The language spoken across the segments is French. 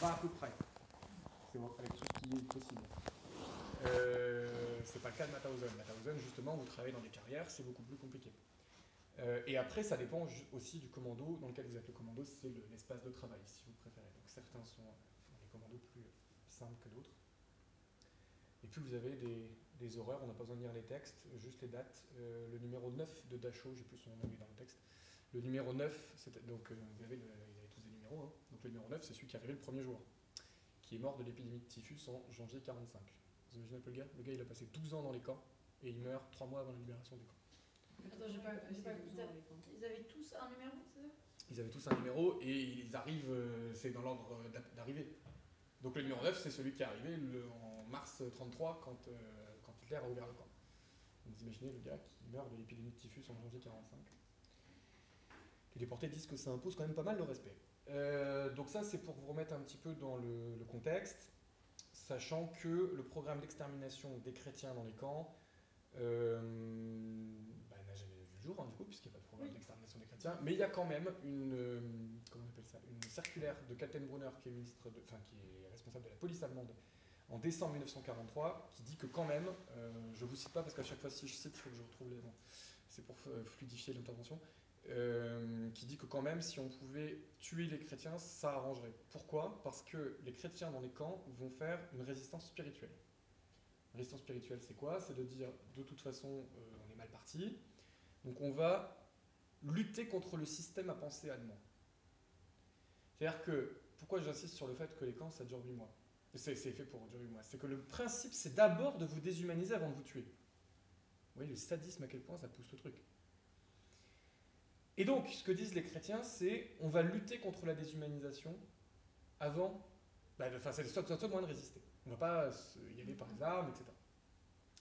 va à peu près. C'est avec tout qui est possible. Euh, c'est pas le cas de Mauthausen. Mauthausen, justement, vous travaillez dans des carrières, c'est beaucoup plus compliqué. Euh, et après, ça dépend aussi du commando dans lequel vous êtes. Le commando, c'est l'espace de travail, si vous préférez. Donc certains sont des commandos plus simples que d'autres. Et puis vous avez des, horreurs, on n'a pas besoin de lire les textes, juste les dates. Euh, le numéro 9 de Dachau, j'ai plus son nom dans le texte. Le numéro 9, donc vous avez, ils avaient. Donc le numéro 9, c'est celui qui est arrivé le premier jour, qui est mort de l'épidémie de typhus en janvier 45. Vous imaginez un peu le gars? Le gars, il a passé 12 ans dans les camps et il meurt 3 mois avant la libération des camps. Attends, j'ai pas, pas ils, avaient tous un numéro, c'est ça? Ils avaient tous un numéro et ils arrivent, euh, c'est dans l'ordre d'arrivée. Donc le numéro 9, c'est celui qui est arrivé en mars 33 quand, euh, quand Hitler a ouvert le camp. Vous imaginez le gars qui meurt de l'épidémie de typhus en janvier 45. Les déportés disent que ça impose quand même pas mal de respect. Euh, donc ça, c'est pour vous remettre un petit peu dans le contexte sachant que le programme d'extermination des chrétiens dans les camps euh, bah, n'a jamais vu le jour, hein, du coup, puisqu'il n'y a pas de programme d'extermination des chrétiens, mais il y a quand même une, euh, comment on appelle ça, une circulaire de Kaltenbrunner, qui est, ministre de, enfin, qui est responsable de la police allemande, en décembre 1943, qui dit que quand même, euh, je ne vous cite pas parce qu'à chaque fois si je cite, il faut que je retrouve les... c'est pour fluidifier l'intervention, euh, qui dit que quand même, si on pouvait tuer les chrétiens, ça arrangerait. Pourquoi? Parce que les chrétiens dans les camps vont faire une résistance spirituelle. Résistance spirituelle, c'est quoi? C'est de dire, de toute façon, euh, on est mal parti, donc on va lutter contre le système à penser allemand. C'est-à-dire que, pourquoi j'insiste sur le fait que les camps, ça dure 8 mois? C'est fait pour durer 8 mois. C'est que le principe, c'est d'abord de vous déshumaniser avant de vous tuer. Vous voyez le sadisme à quel point ça pousse le truc. Et donc, ce que disent les chrétiens, c'est on va lutter contre la déshumanisation avant. Bah, enfin, c'est le seul, moyen de résister. On ne va pas y aller par les armes, etc.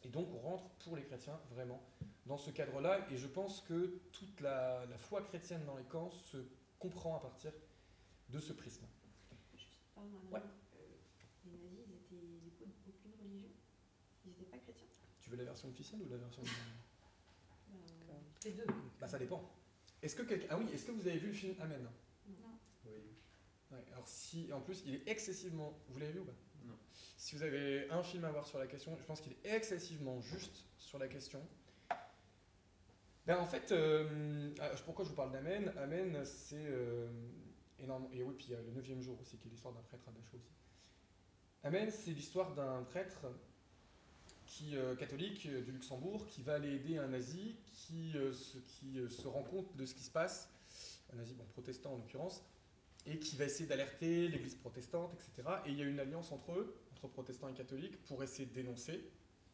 Et donc, on rentre pour les chrétiens vraiment dans ce cadre-là. Et je pense que toute la, foi chrétienne dans les camps se comprend à partir de ce prisme. Juste, pardon, ouais. Euh, les nazis, ils étaient du coup d'aucune religion? Ils n'étaient pas chrétiens? Tu veux la version officielle ou la version. bah, les deux. Bah, ça dépend. Est-ce que Ah oui, est-ce que vous avez vu le film Amen? Non. Oui. alors si, en plus, il est excessivement... Vous l'avez vu ou pas? Non. Si vous avez un film à voir sur la question, je pense qu'il est excessivement juste sur la question. Ben en fait, euh, ah, pourquoi je vous parle d'Amen? Amen, c'est euh, énorme. Et oui, puis il y a le neuvième jour aussi, qui est l'histoire d'un prêtre à Dachau aussi. Amen, c'est l'histoire d'un prêtre qui, euh, catholique euh, du Luxembourg qui va aller aider un nazi qui, euh, se, qui se rend compte de ce qui se passe, un nazi protestant en l'occurrence, et qui va essayer d'alerter l'église protestante, etc. Et il y a une alliance entre eux, entre protestants et catholiques, pour essayer de dénoncer,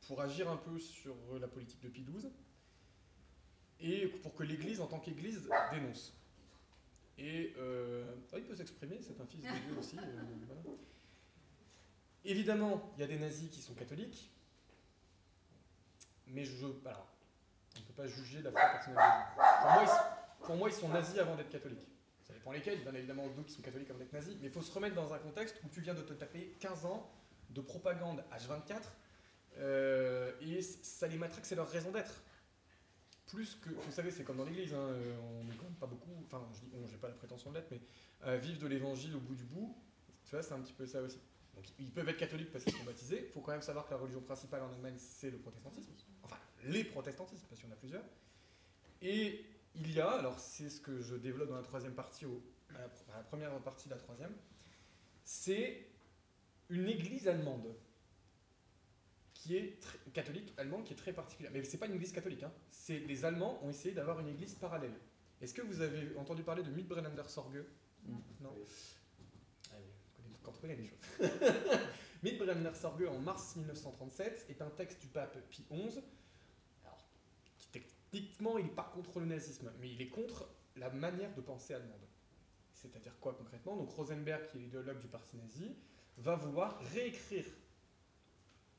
pour agir un peu sur la politique de Pie XII, et pour que l'église, en tant qu'église, dénonce. Et euh, oh, il peut s'exprimer, c'est un fils de Dieu aussi. Évidemment, il y a des nazis qui sont catholiques, mais je. Alors, on ne peut pas juger la foi personnelle ils, pour moi, ils sont nazis avant d'être catholiques. Ça dépend lesquels, bien évidemment d'autres qui sont catholiques avant d'être nazis, mais il faut se remettre dans un contexte où tu viens de te taper 15 ans de propagande H24, euh, et ça les matraque, c'est leur raison d'être. Plus que, vous savez, c'est comme dans l'église, hein, euh, on n'est quand même pas beaucoup, enfin, je j'ai pas la prétention de l'être, mais euh, vivre de l'évangile au bout du bout, tu vois, c'est un petit peu ça aussi. Donc ils peuvent être catholiques parce qu'ils sont baptisés. Il faut quand même savoir que la religion principale en Allemagne, c'est le protestantisme. Enfin, les protestantismes, parce qu'il y en a plusieurs. Et il y a, alors c'est ce que je développe dans la troisième partie, au, à, la, première partie de la troisième, c'est une église allemande qui est catholique allemande qui est très particulière. Mais ce n'est pas une église catholique. Hein. C'est les Allemands ont essayé d'avoir une église parallèle. Est-ce que vous avez entendu parler de Mitbrennender Sorge Non. non on des choses. En mars 1937 est un texte du pape Pie XI, alors, qui techniquement il n'est pas contre le nazisme, mais il est contre la manière de penser allemande. C'est-à-dire quoi concrètement? Donc Rosenberg, qui est l'idéologue du parti nazi, va vouloir réécrire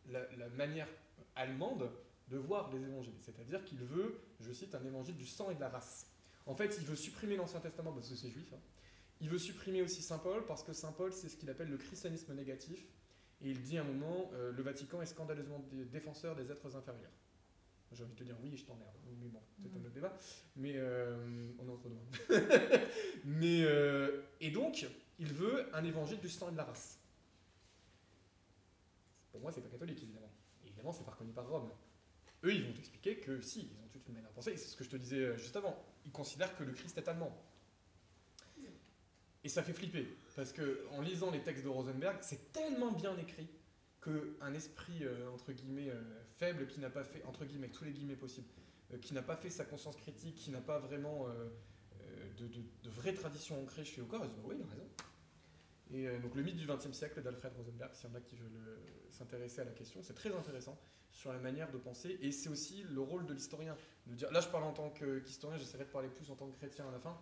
la, la manière allemande de voir les évangiles. C'est-à-dire qu'il veut, je cite, un évangile du sang et de la race. En fait, il veut supprimer l'Ancien Testament parce que c'est juif. Hein. Il veut supprimer aussi Saint Paul parce que Saint Paul, c'est ce qu'il appelle le christianisme négatif. Et il dit à un moment, euh, le Vatican est scandaleusement défenseur des êtres inférieurs. J'ai envie de te dire oui, je t'emmerde. Mais bon, c'est un autre débat. Mais euh, on est entre nous. Mais, euh, et donc, Il veut un évangile du sang et de la race. Pour moi, c'est pas catholique, évidemment. évidemment, c'est pas reconnu par Rome. Eux, ils vont t'expliquer que si, ils ont toute une manière de penser. C'est ce que je te disais juste avant. Ils considèrent que le Christ est allemand. Et ça fait flipper. Parce que en lisant les textes de Rosenberg, c'est tellement bien écrit qu'un esprit, euh, entre guillemets, euh, faible, qui n'a pas fait, entre guillemets, tous les guillemets possibles, qui n'a pas fait sa conscience critique, qui n'a pas vraiment de, de, de, vraie tradition ancrée chez Okor, ils disent oui, il a raison. Et euh, donc le mythe du XXe siècle d'Alfred Rosenberg, s'il y en a qui veulent s'intéresser à la question, c'est très intéressant sur la manière de penser. Et c'est aussi le rôle de l'historien. Là, je parle en tant qu'historien, j'essaierai de parler plus en tant que chrétien à la fin.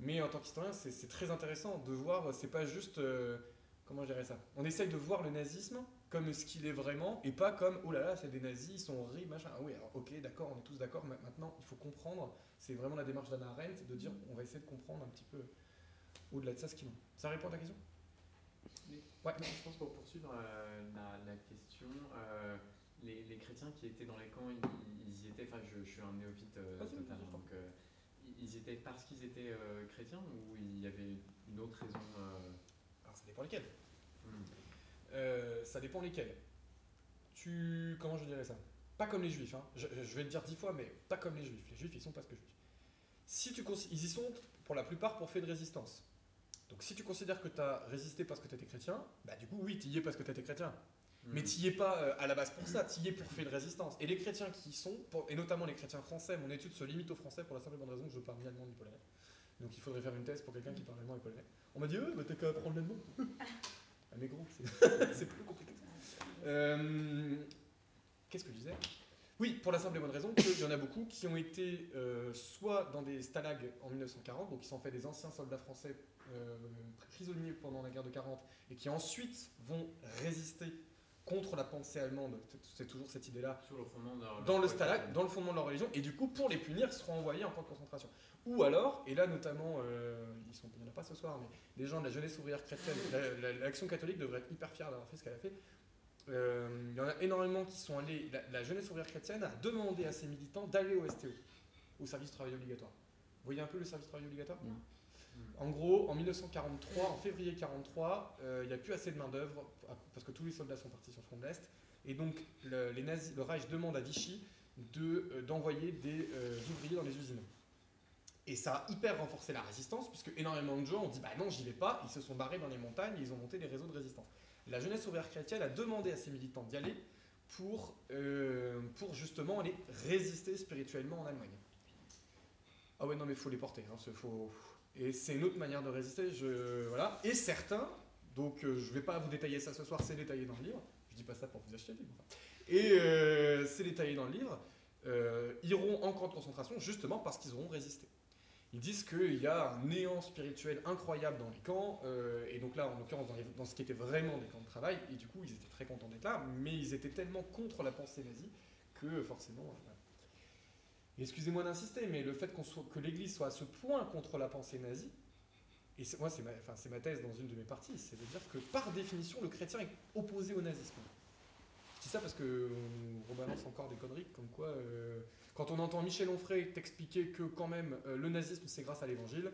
Mais en tant qu'historien, c'est très intéressant de voir, c'est pas juste. Euh, comment je dirais ça? On essaye de voir le nazisme comme ce qu'il est vraiment et pas comme oh là là, c'est des nazis, ils sont horribles, machin. Ah oui, alors ok, d'accord, on est tous d'accord. Maintenant, il faut comprendre. C'est vraiment la démarche d'Anna Arendt de dire on va essayer de comprendre un petit peu au-delà de ça ce qu'ils ont. Ça répond à ta question? Ouais. Je pense pour poursuivre euh, la, question, euh, les, les, chrétiens qui étaient dans les camps, ils, y étaient, enfin je, je, suis un néophyte euh, total, donc ils étaient parce qu'ils étaient chrétiens ou il y avait une autre raison Alors ça dépend lesquels. Hmm. ça dépend lesquels. Tu, comment je dirais ça? Pas comme les juifs, hein. je, je, vais le dire dix fois, mais pas comme les juifs. Les juifs, ils sont pas que juifs. Si tu, ils y sont pour la plupart pour fait de résistance. Donc si tu considères que tu as résisté parce que tu étais chrétien, bah du coup oui, tu y es parce que tu étais chrétien. Hmm. Mais tu n'y es pas euh, à la base pour ça, tu y es pour faire de résistance. Et les chrétiens qui y sont, et notamment les chrétiens français, mon étude se limite aux français pour la simple et bonne raison que je parle ni allemand ni polonais. Donc il faudrait faire une thèse pour quelqu'un qui parle allemand et polonais. On m'a dit, euh, bah, t'as qu'à apprendre l'allemand. ah mais gros, c'est plus compliqué. Euh, Qu'est-ce que je disais? Oui, pour la simple et bonne raison qu'il y en a beaucoup qui ont été euh, soit dans des stalags en 1940, donc qui sont fait des anciens soldats français euh, prisonniers pendant la guerre de 40, et qui ensuite vont résister contre la pensée allemande, c'est toujours cette idée-là, dans le stalag, dans le fondement de leur religion, et du coup, pour les punir, seront envoyés en camp de concentration. Ou alors, et là notamment, euh, ils sont, il n'y en a pas ce soir, mais des gens de la jeunesse ouvrière chrétienne, l'action catholique devrait être hyper fière d'avoir fait ce qu'elle a fait, euh, il y en a énormément qui sont allés. La, jeunesse ouvrière chrétienne a demandé à ses militants d'aller au STO, au service de travail obligatoire. Vous voyez un peu le service de travail obligatoire? En gros, en 1943, en février 1943, euh, il n'y a plus assez de main-d'œuvre parce que tous les soldats sont partis sur le front de l'Est. Et donc, le, les nazis, Reich demande à Vichy euh, d'envoyer des ouvriers dans les usines. Et ça a hyper renforcé la résistance, puisque énormément de gens ont dit Bah non, j'y vais pas. Ils se sont barrés dans les montagnes, ils ont monté des réseaux de résistance la jeunesse ouvrière chrétienne a demandé à ses militants d'y aller pour, euh, pour justement aller résister spirituellement en Allemagne. Ah ouais, non, mais il faut les porter. Hein, faut... Et c'est une autre manière de résister. Voilà. Et certains, donc euh, je ne vais pas vous détailler ça ce soir, c'est détaillé dans le livre. Je dis pas ça pour vous acheter le livre. Et euh, c'est détaillé dans le livre. iront en camp de concentration justement parce qu'ils auront résisté ils disent qu'il y a un néant spirituel incroyable dans les camps, euh, et donc là, en l'occurrence, dans, ce qui était vraiment des camps de travail, et du coup, ils étaient très contents d'être là, mais ils étaient tellement contre la pensée nazie que forcément. Excusez-moi d'insister, mais le fait que l'Église soit à ce point contre la pensée nazie, et moi, c'est ma, enfin, ma thèse dans une de mes parties, c'est de dire que par définition, le chrétien est opposé au nazisme. Je dis ça parce qu'on rebalance encore des conneries comme quoi. Euh, quand on entend Michel Onfray t'expliquer que quand même euh, le nazisme c'est grâce à l'évangile,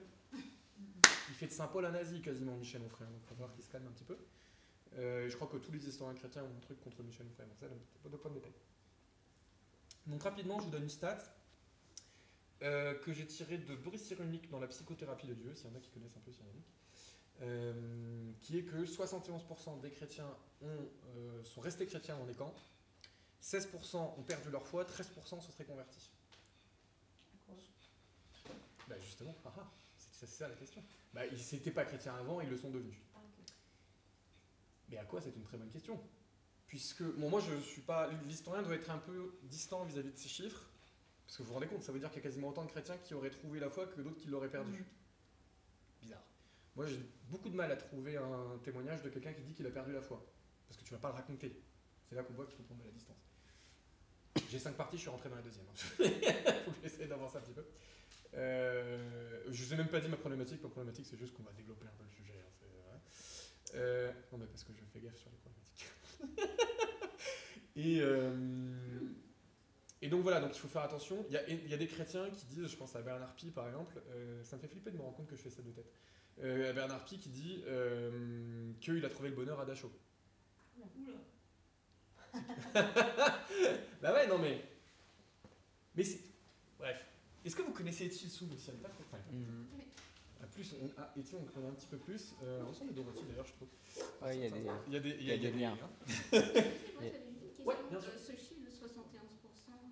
il fait de Saint Paul un nazi quasiment Michel Onfray, donc il faut voir qu'il se calme un petit peu. Euh, je crois que tous les historiens chrétiens ont un truc contre Michel Onfray, donc ça, de point de détail. Donc rapidement, je vous donne une stat euh, que j'ai tirée de Boris Cyrulnik dans la psychothérapie de Dieu, s'il y en a qui connaissent un peu Cyrulnik, qui est que 71% des chrétiens ont, sont restés chrétiens dans les camps, 16% ont perdu leur foi, 13% se seraient convertis. Bah justement, ah, ah, c'est ça la question. Bah, ils n'étaient pas chrétiens avant, ils le sont devenus. Ah, Mais à quoi C'est une très bonne question? Puisque, bon, moi je suis pas. L'historien doit être un peu distant vis-à-vis de ces chiffres. Parce que vous vous rendez compte, ça veut dire qu'il y a quasiment autant de chrétiens qui auraient trouvé la foi que d'autres qui l'auraient perdue. Mm. Bizarre. Moi j'ai beaucoup de mal à trouver un témoignage de quelqu'un qui dit qu'il a perdu la foi. Parce que tu ne vas pas le raconter. C'est là qu'on voit qu'il faut prendre de la distance. J'ai cinq parties, je suis rentré dans la deuxième. Il faut que j'essaie d'avancer un petit peu. Euh, je ne vous ai même pas dit ma problématique. Ma problématique, c'est juste qu'on va développer un peu le sujet. Hein, euh, non, mais parce que je fais gaffe sur les problématiques. et, euh, Et donc voilà, donc il faut faire attention. Il y a, il y a des chrétiens qui disent, je pense à Bernard Pie par exemple, euh, ça me fait flipper de me rendre compte que je fais ça de tête. Euh, Bernard Pie qui dit euh, qu'il a trouvé le bonheur à Dachau. Oula. bah ouais, non mais. Mais c'est. Bref. Est-ce que vous connaissez Soum aussi? Pas. Enfin, Mhm. à plus, on, ah, on connaît un petit peu plus. Euh, on ressemble à Dorothy d'ailleurs, je trouve. Ouais, il y a des- Il y a des, il il y a des liens. hein. Moi, j'avais une petite Ouais, question. bien sûr. Euh, ce chiffre de 71%,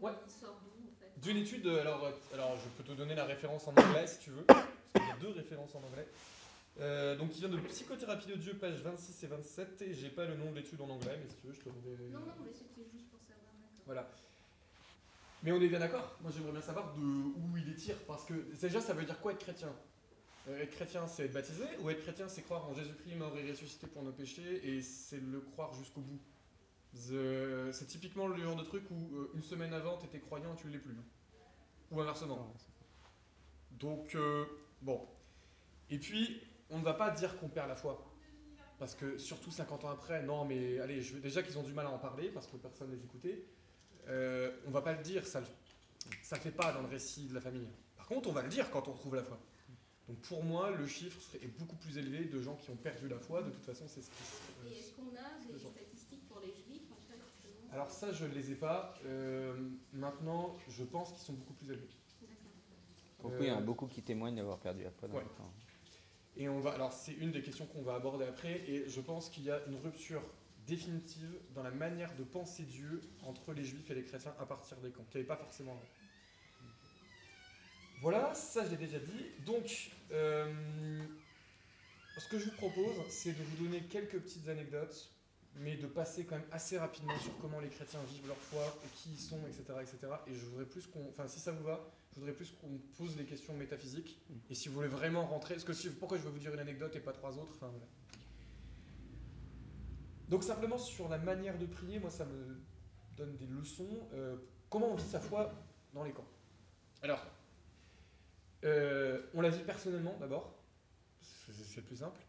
Ouais. il sort d'où en fait? D'une étude, euh, alors, euh, alors je peux te donner la référence en anglais si tu veux, parce qu'il y a deux références en anglais. Euh, donc, qui vient de Psychothérapie de Dieu, page 26 et 27, et j'ai pas le nom de l'étude en anglais, mais si tu veux, je te l'enverrai. Non, non, mais c'était juste pour savoir. Voilà. Mais on est bien d'accord? Moi, j'aimerais bien savoir de où il les tire, parce que déjà, ça veut dire quoi être chrétien? Euh, Être chrétien, c'est être baptisé, ou être chrétien, c'est croire en Jésus-Christ mort et ressuscité pour nos péchés, et c'est le croire jusqu'au bout? The- C'est typiquement le genre de truc où euh, une semaine avant, t'étais croyant et tu l'es plus. hein. Ou inversement. Donc, euh, bon. Et puis, on ne va pas dire qu'on perd la foi. Parce que, surtout 50 ans après, non, mais allez, je, déjà qu'ils ont du mal à en parler, parce que personne ne les écoutait. Euh, on va pas le dire, ça le fait pas dans le récit de la famille. Par contre, on va le dire quand on retrouve la foi. Donc, pour moi, le chiffre serait- est beaucoup plus élevé de gens qui ont perdu la foi. De toute façon, c'est ce qui. Et est-ce qu'on a des c'est ça. statistiques pour les juifs en fait justement Alors, ça, je ne les ai pas. Euh, maintenant, je pense qu'ils sont beaucoup plus oui, il y en a Euh, beaucoup qui témoignent d'avoir perdu la foi dans Ouais. le temps. Et on va, alors c'est une des questions qu'on va aborder après, et je pense qu'il y a une rupture définitive dans la manière de penser Dieu entre les juifs et les chrétiens à partir des camps, qu'il n'y avait pas forcément avant. Voilà, ça je l'ai déjà dit. Donc, euh, ce que je vous propose, c'est de vous donner quelques petites anecdotes, mais de passer quand même assez rapidement sur comment les chrétiens vivent leur foi, et qui ils sont, etc. etc. Et je voudrais plus qu'on, enfin si ça vous va, je voudrais plus qu'on pose des questions métaphysiques. Et si vous voulez vraiment rentrer, parce que si, pourquoi je vais vous dire une anecdote et pas trois autres, enfin voilà. Donc simplement sur la manière de prier, moi ça me donne des leçons. Euh, comment on vit sa foi dans les camps? Alors, euh, on la vit personnellement d'abord, c'est c'est le plus simple,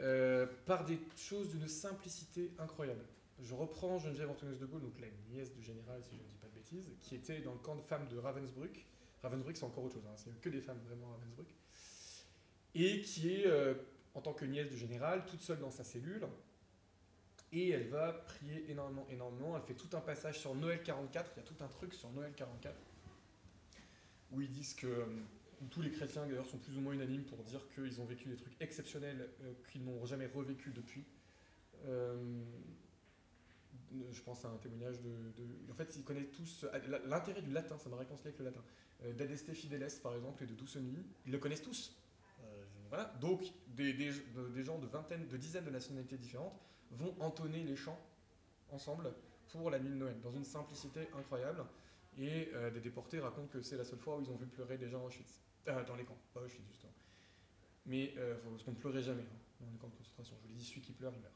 euh, par des choses d'une simplicité incroyable. Je reprends Geneviève Antoinette de Gaulle, donc la nièce du général, si je ne dis pas de bêtises, qui était dans le camp de femmes de Ravensbrück. Ravensbrück, c'est encore autre chose, hein, c'est que des femmes vraiment à Ravensbrück. Et qui est, euh, en tant que nièce du général, toute seule dans sa cellule. Et elle va prier énormément, énormément. Elle fait tout un passage sur Noël 44. Il y a tout un truc sur Noël 44 où ils disent que euh, tous les chrétiens d'ailleurs sont plus ou moins unanimes pour dire qu'ils ont vécu des trucs exceptionnels euh, qu'ils n'ont jamais revécu depuis. Euh, je pense à un témoignage de, En fait, ils connaissent tous l'intérêt du latin, ça m'a réconcilié avec le latin. Euh, D'Adeste Fideles, par exemple, et de Douceny, ils le connaissent tous. Voilà. Donc, des, des, de- des gens de vingtaines, de dizaines de nationalités différentes vont entonner les chants ensemble pour la nuit de Noël, dans une simplicité incroyable. Et des déportés racontent que c'est la seule fois où ils ont vu pleurer des gens à Auschwitz. Euh, dans les camps, pas Auschwitz justement. Mais euh, faut- parce qu'on ne pleurait jamais hein, dans les camps de concentration. Je vous l'ai dit, celui qui pleure, il meurt.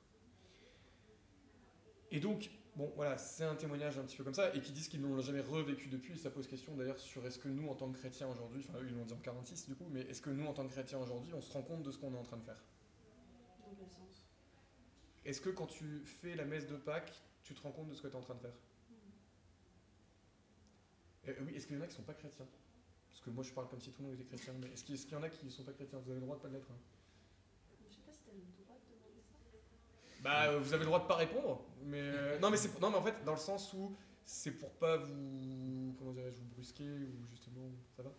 Et donc, bon, voilà, c'est un témoignage un petit peu comme ça, et qui disent qu'ils n'ont jamais revécu depuis. Et ça pose question d'ailleurs sur est-ce que nous, en tant que chrétiens aujourd'hui, enfin eux ils l'ont dit en 46 du coup, mais est-ce que nous, en tant que chrétiens aujourd'hui, on se rend compte de ce qu'on est en train de faire? Dans quel sens? Est-ce que quand tu fais la messe de Pâques, tu te rends compte de ce que tu es en train de faire? Euh, Oui, est-ce qu'il y en a qui ne sont pas chrétiens? Parce que moi je parle comme si tout le monde était chrétien, mais est-ce qu'il y en a qui ne sont pas chrétiens? Vous avez le droit de pas l'être. hein. Je sais pas si t'as le droit de demander ça. Bah, euh, vous avez le droit de pas répondre, mais euh, non, mais c'est non, mais en fait dans le sens où c'est pour pas vous comment dirais-je vous brusquer ou justement ça va?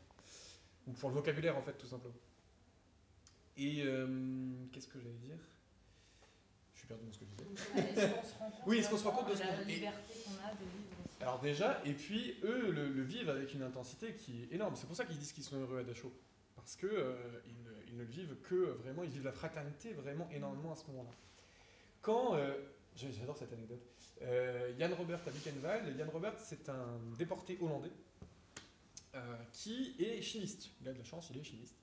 Ou pour le vocabulaire en fait tout simplement. Et euh, qu'est-ce que j'allais dire? Je suis perdu dans ce que je disais. Oui, est-ce qu'on se rend compte de ce qu'on- liberté qu'on a de vivre Alors déjà, et puis eux le, vivent avec une intensité qui est énorme. C'est pour ça qu'ils disent qu'ils sont heureux à Dachau. Parce que euh, ne, ils le vivent que euh, vraiment, ils vivent la fraternité vraiment énormément à ce moment-là. Quand, euh, j'adore cette anecdote, euh, Jan Robert à Buchenwald, Jan Robert c'est un déporté hollandais qui est chimiste. Il a de la chance, il est chimiste.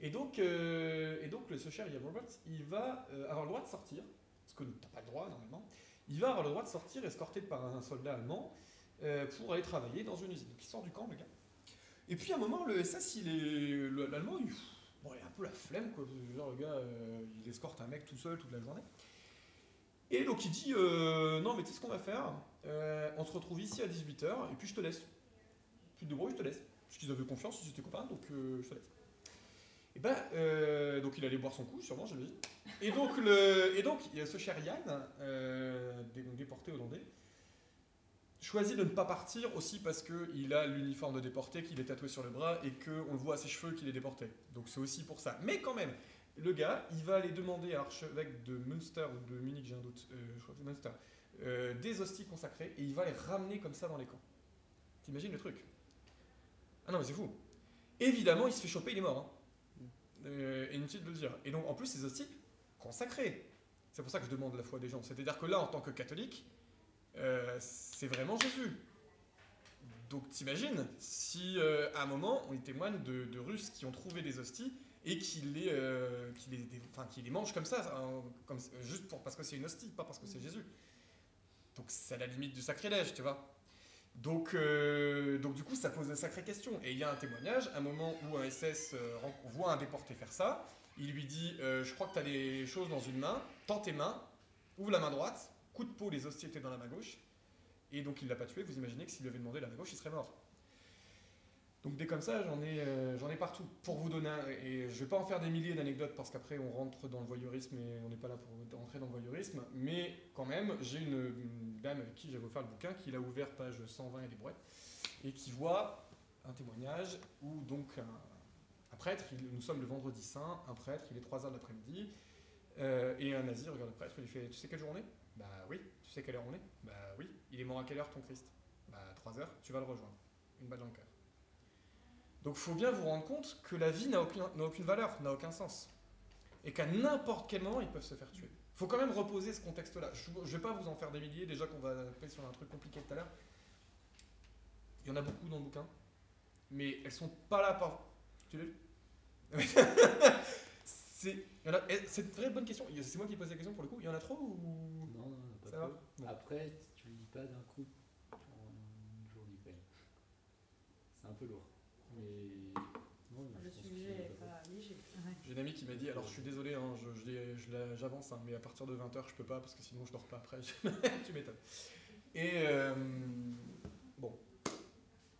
Et donc, et donc ce cher Jan Robert, il va avoir le droit de sortir, parce que t'as pas le droit normalement, il va avoir le droit de sortir escorté par un soldat allemand euh, pour aller travailler dans une usine. Donc il sort du camp, le gars. Et puis à un moment, le SS, L'allemand, il, bon, il a un peu la flemme, quoi. Genre, le gars, euh, il escorte un mec tout seul toute la journée. Et donc il dit euh, Non, mais tu sais ce qu'on va faire on se retrouve ici à 18h, et puis je te laisse. Tu te débrouilles, je te laisse. Parce qu'ils avaient confiance, ils étaient copains, donc je te laisse. Et ben, euh, donc il allait boire son coup, sûrement, j'imagine. Et donc, et donc, ce cher Yann, euh, déporté hollandais, choisit de ne pas partir aussi parce qu'il a l'uniforme de déporté, qu'il est tatoué sur le bras et qu'on le voit à ses cheveux qu'il est déporté. Donc c'est aussi pour ça. Mais quand même, le gars, il va aller demander à l'archevêque de Münster ou de Munich, j'ai un doute, euh, euh, des hosties consacrées et il va les ramener comme ça dans les camps. T'imagines le truc? Ah non, mais c'est fou. Évidemment, il se fait choper, il est mort. Hein. Euh, inutile de le dire. Et donc, en plus, ces hosties consacrées. C'est pour ça que je demande la foi des gens. C'est-à-dire que là, en tant que catholique, euh, c'est vraiment Jésus. Donc t'imagines si euh, à un moment on y témoigne de, de Russes qui ont trouvé des hosties et qui les, euh, qui les, des- qui les mangent comme ça, hein, comme, juste pour, parce que c'est une hostie, pas parce que c'est Jésus. Donc c'est à la limite du sacrilège, tu vois. Donc, euh, donc du coup ça pose de sacrées questions. Et il y a un témoignage, un moment où un SS euh, voit un déporté faire ça, il lui dit euh, Je crois que tu as des choses dans une main, tends tes mains, ouvre la main droite, coup de peau, les hosties étaient dans la main gauche. Et donc il l'a pas tué, vous imaginez que s'il lui avait demandé la main gauche, il serait mort. Donc des comme ça, j'en ai, euh, j'en ai partout. Pour vous donner un- et je vais pas en faire des milliers d'anecdotes parce qu'après on rentre dans le voyeurisme et on n'est pas là pour rentrer dans le voyeurisme, mais quand même, j'ai une, dame avec qui j'avais offert le bouquin, qui l'a ouvert page 120 et des brouettes, et qui voit un témoignage où donc un, prêtre, nous sommes le vendredi saint, un prêtre, il est 3h de l'après-midi, euh, et un nazi regarde le prêtre, il lui fait Tu sais quel jour on est Bah oui. Tu sais quelle heure on est? Bah oui. Il est mort à quelle heure ton Christ? Bah 3 heures, tu vas le rejoindre. Une balle dans le cœur. Donc faut bien vous rendre compte que la vie n'a aucune, valeur, n'a aucun sens. Et qu'à n'importe quel moment, ils peuvent se faire tuer. faut quand même reposer ce contexte-là. Je ne vais pas vous en faire des milliers, déjà qu'on va taper sur un truc compliqué tout à l'heure. Il y en a beaucoup dans le bouquin. Mais elles sont pas là par... Tu l'as lu C'est il eh, c'est une vraie bonne question. C'est moi qui pose la question pour le coup. Il y en a trop ou... Non, non, pas Ça trop. va. Après, tu lis pas d'un coup. C'est un peu lourd. Mais non, Le sujet lis est pas léger. J'ai une amie qui m'a dit, alors je suis désolé, hein, je- je l'ai- je la- j'avance, hein, mais à partir de 20h je peux pas parce que sinon je dors pas après. tu m'étonnes. Et euh, bon,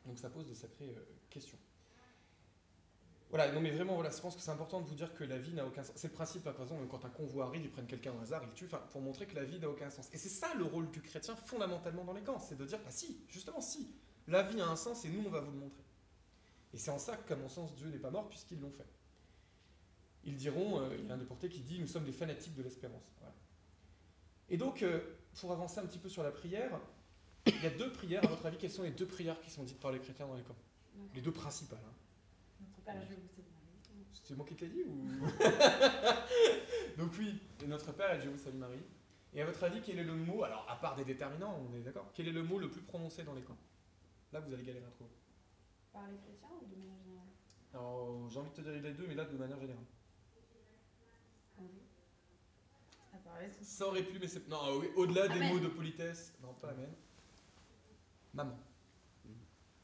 donc ça pose de sacrées euh, questions. Voilà, non mais vraiment, voilà, je pense que c'est important de vous dire que la vie n'a aucun sens. C'est le principe, par exemple, quand un convoi arrive, ils prennent quelqu'un au hasard, ils le tuent, pour montrer que la vie n'a aucun sens. Et c'est ça le rôle du chrétien fondamentalement dans les camps, c'est de dire, bah si, justement si, la vie a un sens et nous on va vous le montrer. Et c'est en ça qu'à mon sens Dieu n'est pas mort puisqu'ils l'ont fait. Ils diront, euh, il y a un déporté qui dit, nous sommes des fanatiques de l'espérance. Voilà. Et donc, euh, pour avancer un petit peu sur la prière, il y a deux prières, à votre avis, quelles sont les deux prières qui sont dites par les chrétiens dans les camps Les deux principales. hein. Notre Père, je vous salue Marie. C'est moi qui te l'ai dit ou Donc oui, notre Père et Dieu vous salue Marie. Et à votre avis, quel est le mot, alors à part des déterminants, on est d'accord Quel est le mot le plus prononcé dans les camps Là, vous allez galérer à trouver. Par les chrétiens ou de manière générale Alors, j'ai envie de te dire les deux, mais là, de manière générale. André Ça aurait pu, mais c'est... Non, oui, au-delà des Amen. mots de politesse. Non, pas amen. Maman.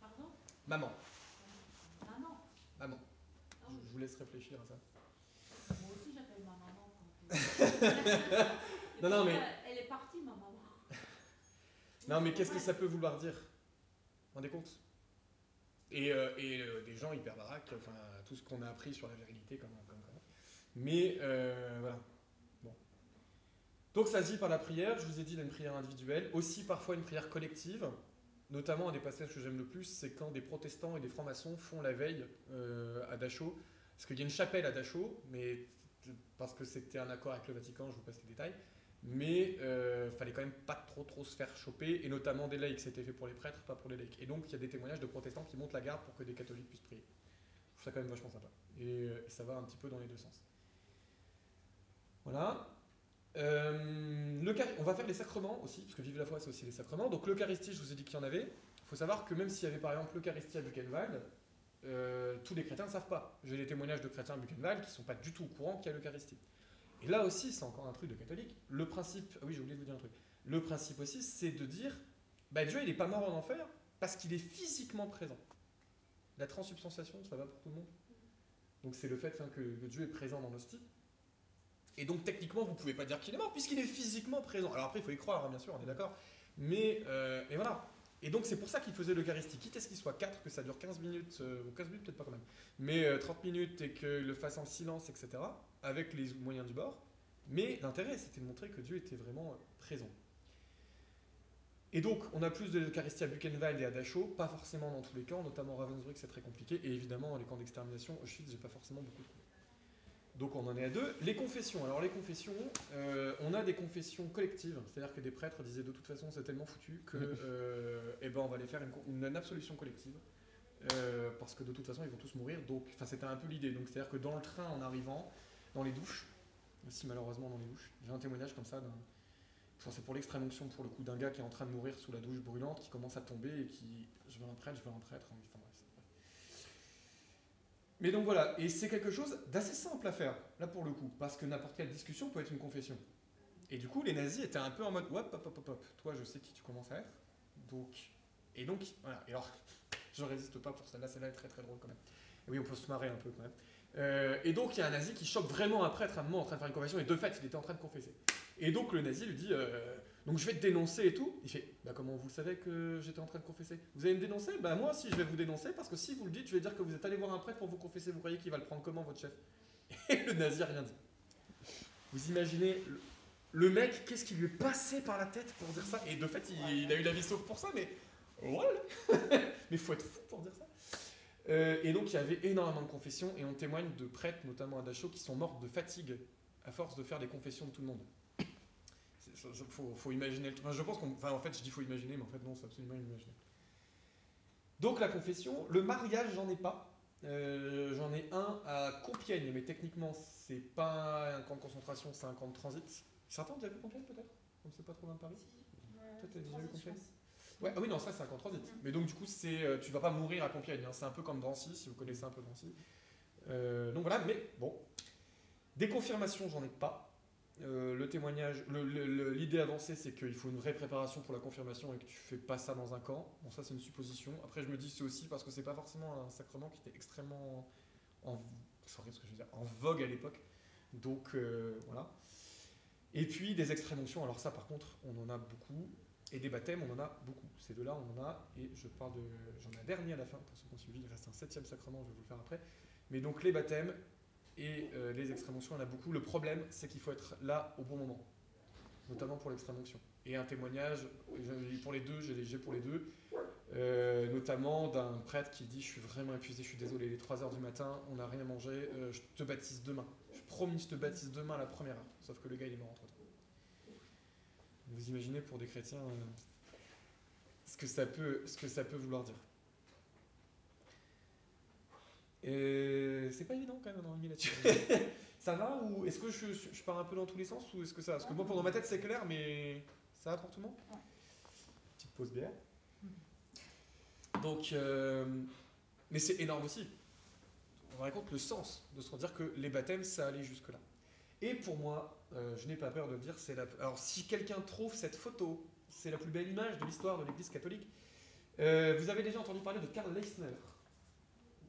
Pardon? Maman. Maman. Maman. Ah Je, oui. je vous laisse réfléchir à ça. Moi aussi j'appelle ma maman Non, non, mais- Elle est partie ma maman. Non, mais qu'est-ce que ça peut vouloir dire? Vous vous rendez compte? Et, euh, euh, des gens hyper baraques, enfin, tout ce qu'on a appris sur la virilité comme. Mais euh, voilà. Donc ça se dit par la prière, je vous ai dit, il prière individuelle, aussi parfois une prière collective. Notamment, un des passages que j'aime le plus, c'est quand des protestants et des francs-maçons font la veille à Dachau. Parce qu'il y a une chapelle à Dachau, mais parce que c'était un accord avec le Vatican, je vous passe les détails. Mais euh, fallait quand même pas trop trop se faire choper, et notamment des laïcs, c'était fait pour les prêtres, pas pour les laïcs. Et donc il y a des témoignages de protestants qui montent la garde pour que des catholiques puissent prier. Je trouve ça quand même vachement sympa. Et, euh, ça va un petit peu dans les deux sens. Voilà. Euh, on va faire les sacrements aussi, parce que Vive la foi, c'est aussi les sacrements. Donc l'Eucharistie, je vous ai dit qu'il y en avait. Il faut savoir que même s'il y avait par exemple l'Eucharistie à Buchenwald, euh, tous les chrétiens ne savent pas. J'ai des témoignages de chrétiens à Buchenwald qui ne sont pas du tout au courant qu'il y a l'Eucharistie. Et là aussi, c'est encore un truc de catholique. Le principe, ah oui, j'ai oublié de vous dire un truc. Le principe aussi, c'est de dire, bah, Dieu, il n'est pas mort en enfer parce qu'il est physiquement présent. La transsubstantiation, ça va pour tout le monde. Donc c'est le fait hein, que, Dieu est présent dans l'hostie. Et donc techniquement, vous ne pouvez pas dire qu'il est mort puisqu'il est physiquement présent. Alors après, il faut y croire, hein, bien sûr, on est d'accord. Mais, euh, et voilà. Et donc c'est pour ça qu'il faisait l'Eucharistie. Quitte à ce qu'il soit 4, que ça dure 15 minutes, euh, ou 15 minutes peut-être pas quand même, mais euh, 30 minutes et qu'il le fasse en silence, etc., avec les moyens du bord. Mais l'intérêt, c'était de montrer que Dieu était vraiment euh, présent. Et donc, on a plus de l'Eucharistie à Buchenwald et à Dachau, pas forcément dans tous les camps, notamment Ravensbrück, c'est très compliqué, et évidemment, les camps d'extermination, Auschwitz, j'ai pas forcément beaucoup trouvé. Donc, on en est à deux. Les confessions. Alors, les confessions, euh, on a des confessions collectives, c'est-à-dire que des prêtres disaient de toute façon, c'est tellement foutu que, euh, eh ben, on va aller faire une, co- une, une absolution collective, euh, parce que de toute façon, ils vont tous mourir. Donc, enfin, c'était un peu l'idée. Donc, c'est-à-dire que dans le train, en arrivant, dans les douches, aussi malheureusement dans les douches, j'ai un témoignage comme ça d'un Enfin, c'est pour l'extrême onction, pour le coup, d'un gars qui est en train de mourir sous la douche brûlante, qui commence à tomber et qui. Je veux un prêtre, je veux un prêtre. Enfin, bref. Mais donc voilà, et c'est quelque chose d'assez simple à faire, là pour le coup, parce que n'importe quelle discussion peut être une confession. Et du coup, les nazis étaient un peu en mode hop, hop, hop, hop, toi je sais qui tu commences à être, donc. Et donc, voilà, et alors, je résiste pas pour celle-là, celle-là est très très drôle quand même. Et oui, on peut se marrer un peu quand même. Euh, et donc, il y a un nazi qui chope vraiment un prêtre à un moment en train de faire une confession, et de fait, il était en train de confesser. Et donc le nazi lui dit euh, Donc je vais te dénoncer et tout. Il fait Bah comment vous savez que j'étais en train de confesser? Vous allez me dénoncer? Bah moi aussi je vais vous dénoncer parce que si vous le dites, je vais dire que vous êtes allé voir un prêtre pour vous confesser. Vous croyez qu'il va le prendre comment votre chef? Et le nazi a rien dit. Vous imaginez le, mec, qu'est-ce qui lui est passé par la tête pour dire ça? Et de fait, il, il a eu la vie sauve pour ça, mais voilà Mais faut être fou pour dire ça. Euh, et donc il y avait énormément de confessions et on témoigne de prêtres, notamment à Dachau, qui sont morts de fatigue à force de faire des confessions de tout le monde. Il faut, faut, imaginer le truc. Enfin, je pense qu'on. Enfin, en fait, je dis faut imaginer, mais en fait, non, c'est absolument inimaginable. Donc, la confession. Le mariage, j'en ai pas. Euh, j'en ai un à Compiègne, mais techniquement, c'est pas un camp de concentration, c'est un camp de transit. Certains ont déjà vu Compiègne, peut-être? Comme c'est pas trop loin de Paris Toi, t'as déjà vu Compiègne? Ouais, ah oui, non, ça, c'est un camp de transit. Mais donc, du coup, c'est, euh, tu vas pas mourir à Compiègne. Hein. C'est un peu comme Drancy, si vous connaissez un peu Drancy. Euh, donc, voilà, mais bon. Des confirmations, j'en ai pas. Euh, le témoignage, l'idée avancée, c'est qu'il faut une vraie préparation pour la confirmation et que tu fais pas ça dans un camp. Bon, ça, c'est une supposition. Après, je me dis, c'est aussi parce que c'est pas forcément un sacrement qui était extrêmement en, ce que je veux en vogue à l'époque. Donc, euh, voilà. Et puis, des extrêmes onctions. Alors, ça, par contre, on en a beaucoup. Et des baptêmes, on en a beaucoup. Ces deux-là, on en a. Et je parle de. J'en ai un dernier à la fin, pour ceux qui ont suivi. Il reste un septième sacrement, je vais vous le faire après. Mais donc, les baptêmes, et euh, les extrêmes onctions, on a beaucoup. Le problème, c'est qu'il faut être là au bon moment, notamment pour l'extrême onction. Et un témoignage, pour les deux, j'ai pour les deux, euh, notamment d'un prêtre qui dit Je suis vraiment épuisé, je suis désolé, il est 3h du matin, on n'a rien mangé, euh, je te baptise demain. Je promis, je te baptise demain à la première heure. Sauf que le gars, il est mort entre temps. Vous imaginez pour des chrétiens ce, que ça peut, ce que ça peut vouloir dire. Et c'est pas évident quand même d'en là-dessus. ça va ou est-ce que je, je, pars un peu dans tous les sens ou est-ce que ça Parce que moi, pour dans ma tête, c'est clair, mais ça va pour tout le monde? Ouais. Petite pause bière. Donc, euh, mais c'est énorme aussi. On raconte le sens de se dire que les baptêmes, ça allait jusque-là. Et pour moi, euh, je n'ai pas peur de le dire, c'est la. Alors, si quelqu'un trouve cette photo, c'est la plus belle image de l'histoire de l'Église catholique. Euh, vous avez déjà entendu parler de Karl Leisner?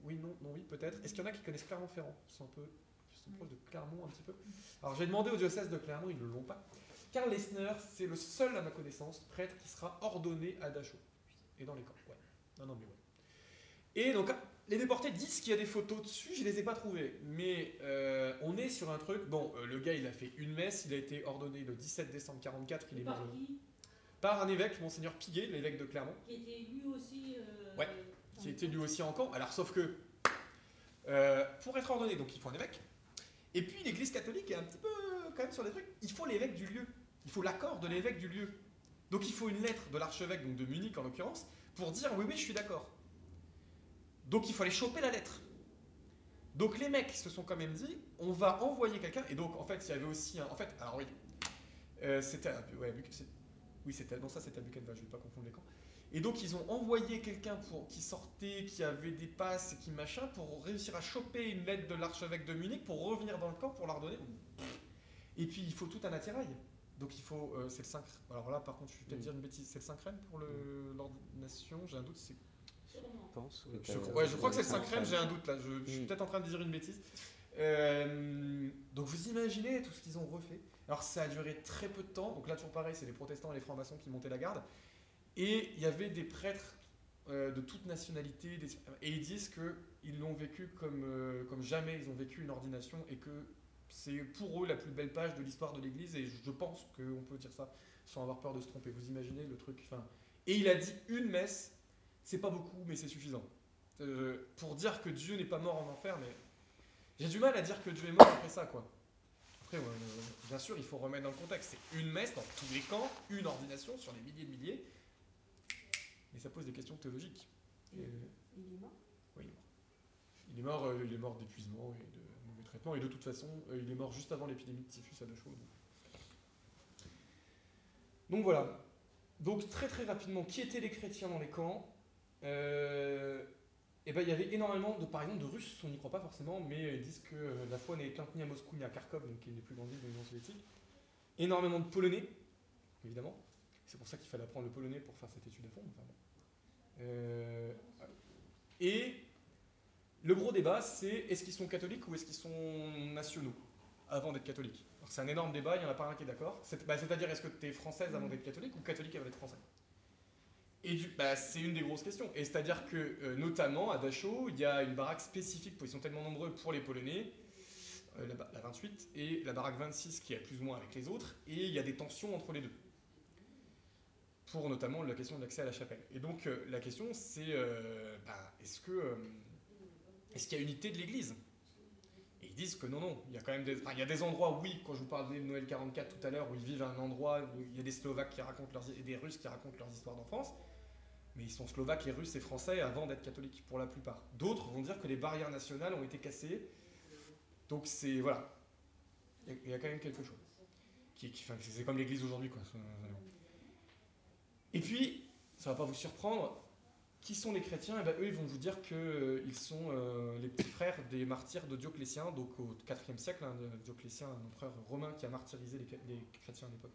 Oui, non, non, oui, peut-être. Est-ce qu'il y en a qui connaissent Clermont-Ferrand Qui sont un peu sont proches de Clermont un petit peu Alors j'ai demandé au diocèse de Clermont, ils ne l'ont pas. Karl Lesner, c'est le seul à ma connaissance prêtre qui sera ordonné à Dachau. Et dans les camps, ouais. Non, non, mais ouais. Et donc, les déportés disent qu'il y a des photos dessus, je ne les ai pas trouvées. Mais euh, on est sur un truc. Bon, euh, le gars, il a fait une messe, il a été ordonné le 17 décembre 44. Il Et est par mort qui? Par un évêque, Monseigneur Piguet, l'évêque de Clermont. Qui était lui aussi. euh, Ouais. Qui était lui aussi en camp. Alors, sauf que euh, pour être ordonné, donc il faut un évêque. Et puis l'Église catholique est un petit peu quand même sur des trucs. Il faut l'évêque du lieu. Il faut l'accord de l'évêque du lieu. Donc il faut une lettre de l'archevêque, donc de Munich en l'occurrence, pour dire oui, oui, je suis d'accord. Donc il faut aller choper la lettre. Donc les mecs se sont quand même dit, on va envoyer quelqu'un. Et donc en fait, il y avait aussi un. En fait, alors oui, euh, c'était. Ouais, oui, c'était. Non, ça c'était à Buchenwald, je ne vais pas confondre les camps. Et donc ils ont envoyé quelqu'un pour qui sortait, qui avait des passes et qui machin, pour réussir à choper une lettre de l'archevêque de Munich pour revenir dans le camp pour la redonner. Et puis il faut tout un attirail. Donc il faut, euh, c'est le 5. Alors là, par contre, je vais peut-être Mm. dire une bêtise. C'est le 5 reine pour le- l'ordination. J'ai un doute. C'est. Je pense que je, ouais, je crois que c'est le cinq 5 reine. J'ai un doute là. Je, je suis Mm. peut-être en train de dire une bêtise. Euh, donc vous imaginez tout ce qu'ils ont refait. Alors ça a duré très peu de temps, donc là toujours pareil, c'est les protestants et les francs-maçons qui montaient la garde. Et il y avait des prêtres euh, de toute nationalité, et ils disent qu'ils l'ont vécu comme, euh, comme jamais ils ont vécu une ordination, et que c'est pour eux la plus belle page de l'histoire de l'Église, et je pense qu'on peut dire ça sans avoir peur de se tromper. Vous imaginez le truc enfin, Et il a dit une messe, c'est pas beaucoup, mais c'est suffisant. Euh, pour dire que Dieu n'est pas mort en enfer, mais j'ai du mal à dire que Dieu est mort après ça, quoi. Après, bien sûr, il faut remettre dans le contexte. C'est une messe dans tous les camps, une ordination sur des milliers de milliers. Mais ça pose des questions théologiques. Et Et, il est mort? Oui, il est mort. Il est mort, euh, d'épuisement et de mauvais traitements. Et de toute façon, euh, il est mort juste avant l'épidémie de typhus à Dachau. Donc. donc voilà. Donc très très rapidement, qui étaient les chrétiens dans les camps? Euh, eh ben, il y avait énormément de, par exemple, de Russes, on n'y croit pas forcément, mais ils disent que euh, la foi n'est éteinte ni à Moscou ni à Kharkov, donc qui est une des plus grandes villes de l'Union soviétique. Énormément de Polonais, évidemment. C'est pour ça qu'il fallait apprendre le polonais pour faire cette étude à fond. enfin bon. Euh, et le gros débat, c'est est-ce qu'ils sont catholiques ou est-ce qu'ils sont nationaux avant d'être catholiques? C'est un énorme débat, il n'y en a pas un qui est d'accord. Bah, C'est-à-dire, est-ce que tu es française avant d'être catholique ou catholique avant d'être français et bah, c'est une des grosses questions. Et c'est-à-dire que, euh, notamment, à Dachau, il y a une baraque spécifique, ils sont tellement nombreux pour les Polonais, euh, la 28, et la baraque 26 qui est plus ou moins avec les autres, et il y a des tensions entre les deux. Pour notamment la question de l'accès à la chapelle. Et donc, euh, la question, c'est euh, bah, est-ce que. euh, est-ce qu'il y a unité de l'Église? Et ils disent que non, non. Il y a quand même des, il y a des endroits, oui, quand je vous parlais de Noël 44 tout à l'heure, où ils vivent à un endroit où il y a des Slovaques qui racontent leurs, et des Russes qui racontent leurs histoires d'enfance. Mais ils sont slovaques et russes et français avant d'être catholiques, pour la plupart. D'autres vont dire que les barrières nationales ont été cassées. Donc c'est. Voilà. Il y, a- il y a quand même quelque chose. Qui, qui- enfin, c'est comme l'église aujourd'hui, quoi. Et puis, ça va pas vous surprendre, qui sont les chrétiens? Eh ben, Eux, ils vont vous dire qu'ils sont euh, les petits frères des martyrs de Dioclétien, donc au IVe siècle, hein, Dioclétien, un empereur romain qui a martyrisé les, chrétiens à l'époque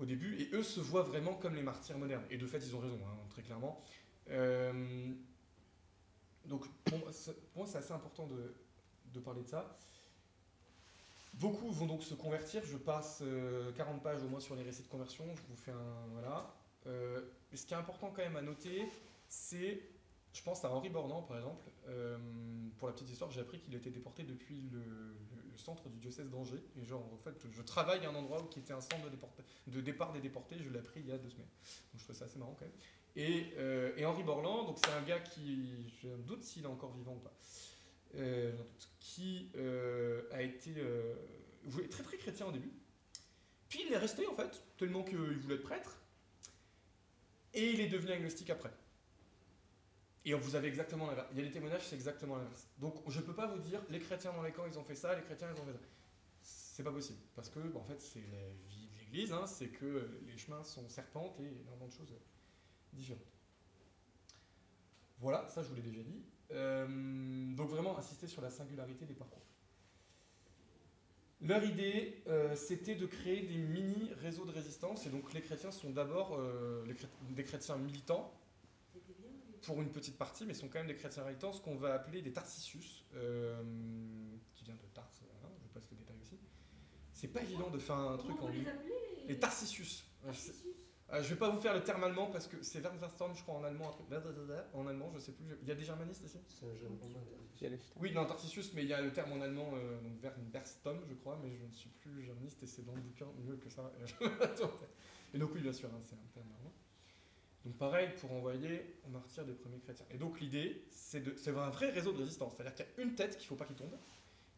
au début, et eux se voient vraiment comme les martyrs modernes. Et de fait, ils ont raison, hein, très clairement. Euh, donc, pour moi, c'est- assez important de, de parler de ça. Beaucoup vont donc se convertir. Je passe euh, 40 pages au moins sur les récits de conversion. Je vous fais un. Voilà. Euh, ce qui est important quand même à noter, c'est. Je pense à Henri Bornand, par exemple. Euh, pour la petite histoire, j'ai appris qu'il était déporté depuis le, centre du diocèse d'Angers. Et genre, en fait, je travaille à un endroit où qui était un centre de, départ des déportés. Je l'ai appris il y a deux semaines. Donc je trouve ça assez marrant quand même. Et, euh, Henri Borland, donc c'est un gars qui, j'ai un doute s'il est encore vivant ou pas, euh, qui a été très très chrétien au début. Puis il est resté en fait, tellement qu'il voulait être prêtre. Et il est devenu agnostique après. Et vous avez exactement l'inverse. Il y a des témoignages, c'est exactement l'inverse. Donc je peux pas vous dire, les chrétiens dans les camps, ils ont fait ça, les chrétiens, ils ont fait ça. C'est pas possible. Parce que, bah, en fait, c'est la vie de l'église, hein, c'est que les chemins sont serpentes et énormément de choses différentes. Voilà, ça je vous l'ai déjà dit. Euh, donc vraiment insister sur la singularité des parcours. Leur idée, euh, c'était de créer des mini réseaux de résistance. Et donc les chrétiens sont d'abord euh, des chrétiens militants pour une petite partie, mais sont quand même des chrétiens militants, ce qu'on va appeler des Tarsicius, euh, qui vient de Tars. Voilà, je passe le détail aussi. C'est pas évident de faire un truc en les les Tarsicius. Euh, Tarsicius euh, je vais pas vous faire le terme allemand parce que c'est Wernstorm, je crois, en allemand. En allemand, je sais plus. Il y a des germanistes ici. Oui, non, Tarticius, mais il y a le terme en allemand, euh, donc Wernstorm, je crois, mais je ne suis plus germaniste et c'est dans le bouquin mieux que ça. et donc, oui, bien sûr, hein, c'est un terme allemand. Donc, pareil, pour envoyer au martyr des premiers chrétiens. Et donc, l'idée, c'est de- c'est un vrai réseau de résistance. C'est-à-dire qu'il y a une tête qu'il ne faut pas qu'il tombe,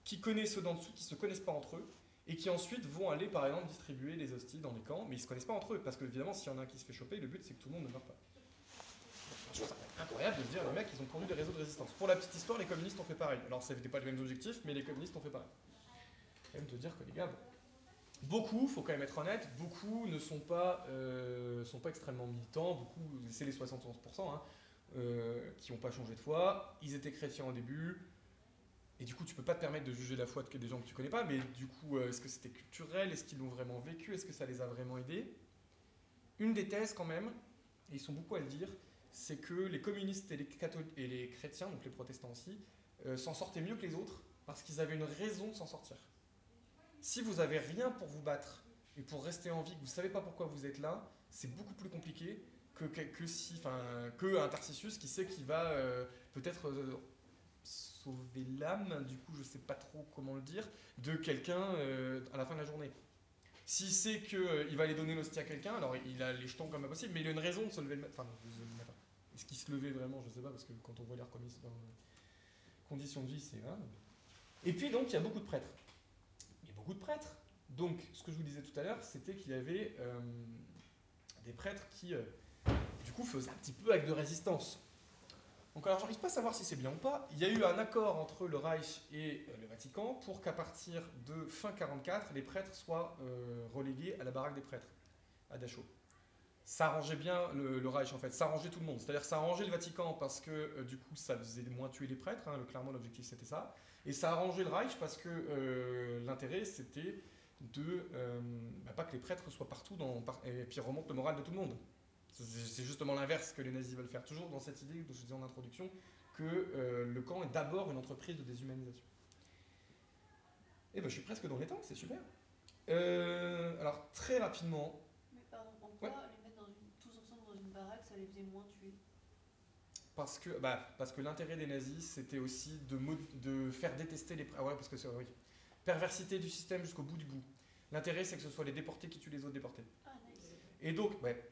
qui connaît ceux d'en dessous qui ne se connaissent pas entre eux, et qui ensuite vont aller, par exemple, distribuer les hosties dans les camps, mais ils ne se connaissent pas entre eux, parce que évidemment, s'il y en a un qui se fait choper, le but c'est que tout le monde ne meure pas. Je trouve ça incroyable de se dire, les mecs, ils ont produit des réseaux de résistance. Pour la petite histoire, les communistes ont fait pareil. Alors, ça n'était pas les mêmes objectifs, mais les communistes ont fait pareil. Quand même de dire que les gars, beaucoup, faut quand même être honnête, beaucoup ne sont pas, euh, sont pas extrêmement militants, beaucoup, c'est les 71%, hein, euh, qui n'ont pas changé de foi, ils étaient chrétiens au début, et du coup, tu peux pas te permettre de juger la foi de des gens que tu connais pas, mais du coup, euh, est-ce que c'était culturel? Est-ce qu'ils l'ont vraiment vécu? Est-ce que ça les a vraiment aidés? Une des thèses, quand même, et ils sont beaucoup à le dire, c'est que les communistes et les, et les chrétiens, donc les protestants aussi, euh, s'en sortaient mieux que les autres parce qu'ils avaient une raison de s'en sortir. Si vous avez rien pour vous battre et pour rester en vie, que vous savez pas pourquoi vous êtes là, c'est beaucoup plus compliqué que, que, si, enfin, que un Tarcissus qui sait qu'il va euh, peut-être sauver l'âme, du coup je sais pas trop comment le dire, de quelqu'un euh, à la fin de la journée. S'il sait qu'il va aller donner l'hostie à quelqu'un, alors il a les jetons comme possible, mais il a une raison de se lever le matin. Enfin. Est-ce qu'il se levait vraiment Je sais pas, parce que quand on voit les commissions dans conditions de vie, c'est. Et puis donc, il y a beaucoup de prêtres. Il y a beaucoup de prêtres. Donc, ce que je vous disais tout à l'heure, c'était qu'il y avait euh, des prêtres qui, euh, du coup, faisaient un petit peu acte de résistance. Donc alors j'arrive pas à savoir si c'est bien ou pas. Il y a eu un accord entre le Reich et euh, le Vatican pour qu'à partir de fin 44, les prêtres soient euh, relégués à la baraque des prêtres, à Dachau. Ça arrangeait bien le, Reich en fait, ça arrangeait tout le monde. C'est-à-dire ça arrangeait le Vatican parce que euh, du coup ça faisait moins tuer les prêtres, hein, clairement l'objectif c'était ça. Et ça arrangeait le Reich parce que l'intérêt c'était de bah, pas que les prêtres soient partout et puis remonte le moral de tout le monde. C'est justement l'inverse que les nazis veulent faire, toujours dans cette idée, que je disais en introduction, que euh, le camp est d'abord une entreprise de déshumanisation. Et eh ben je suis presque dans les temps, c'est super. Euh, alors très rapidement. Mais pardon, en quoi ouais. les mettre dans une, tous ensemble dans une baraque, ça les faisait moins tuer? Parce que, bah, parce que l'intérêt des nazis, c'était aussi de, de faire détester les... Ah ouais, parce que c'est... Oui. Perversité du système jusqu'au bout du bout. L'intérêt, c'est que ce soit les déportés qui tuent les autres déportés. Ah, nice. Et donc, ouais,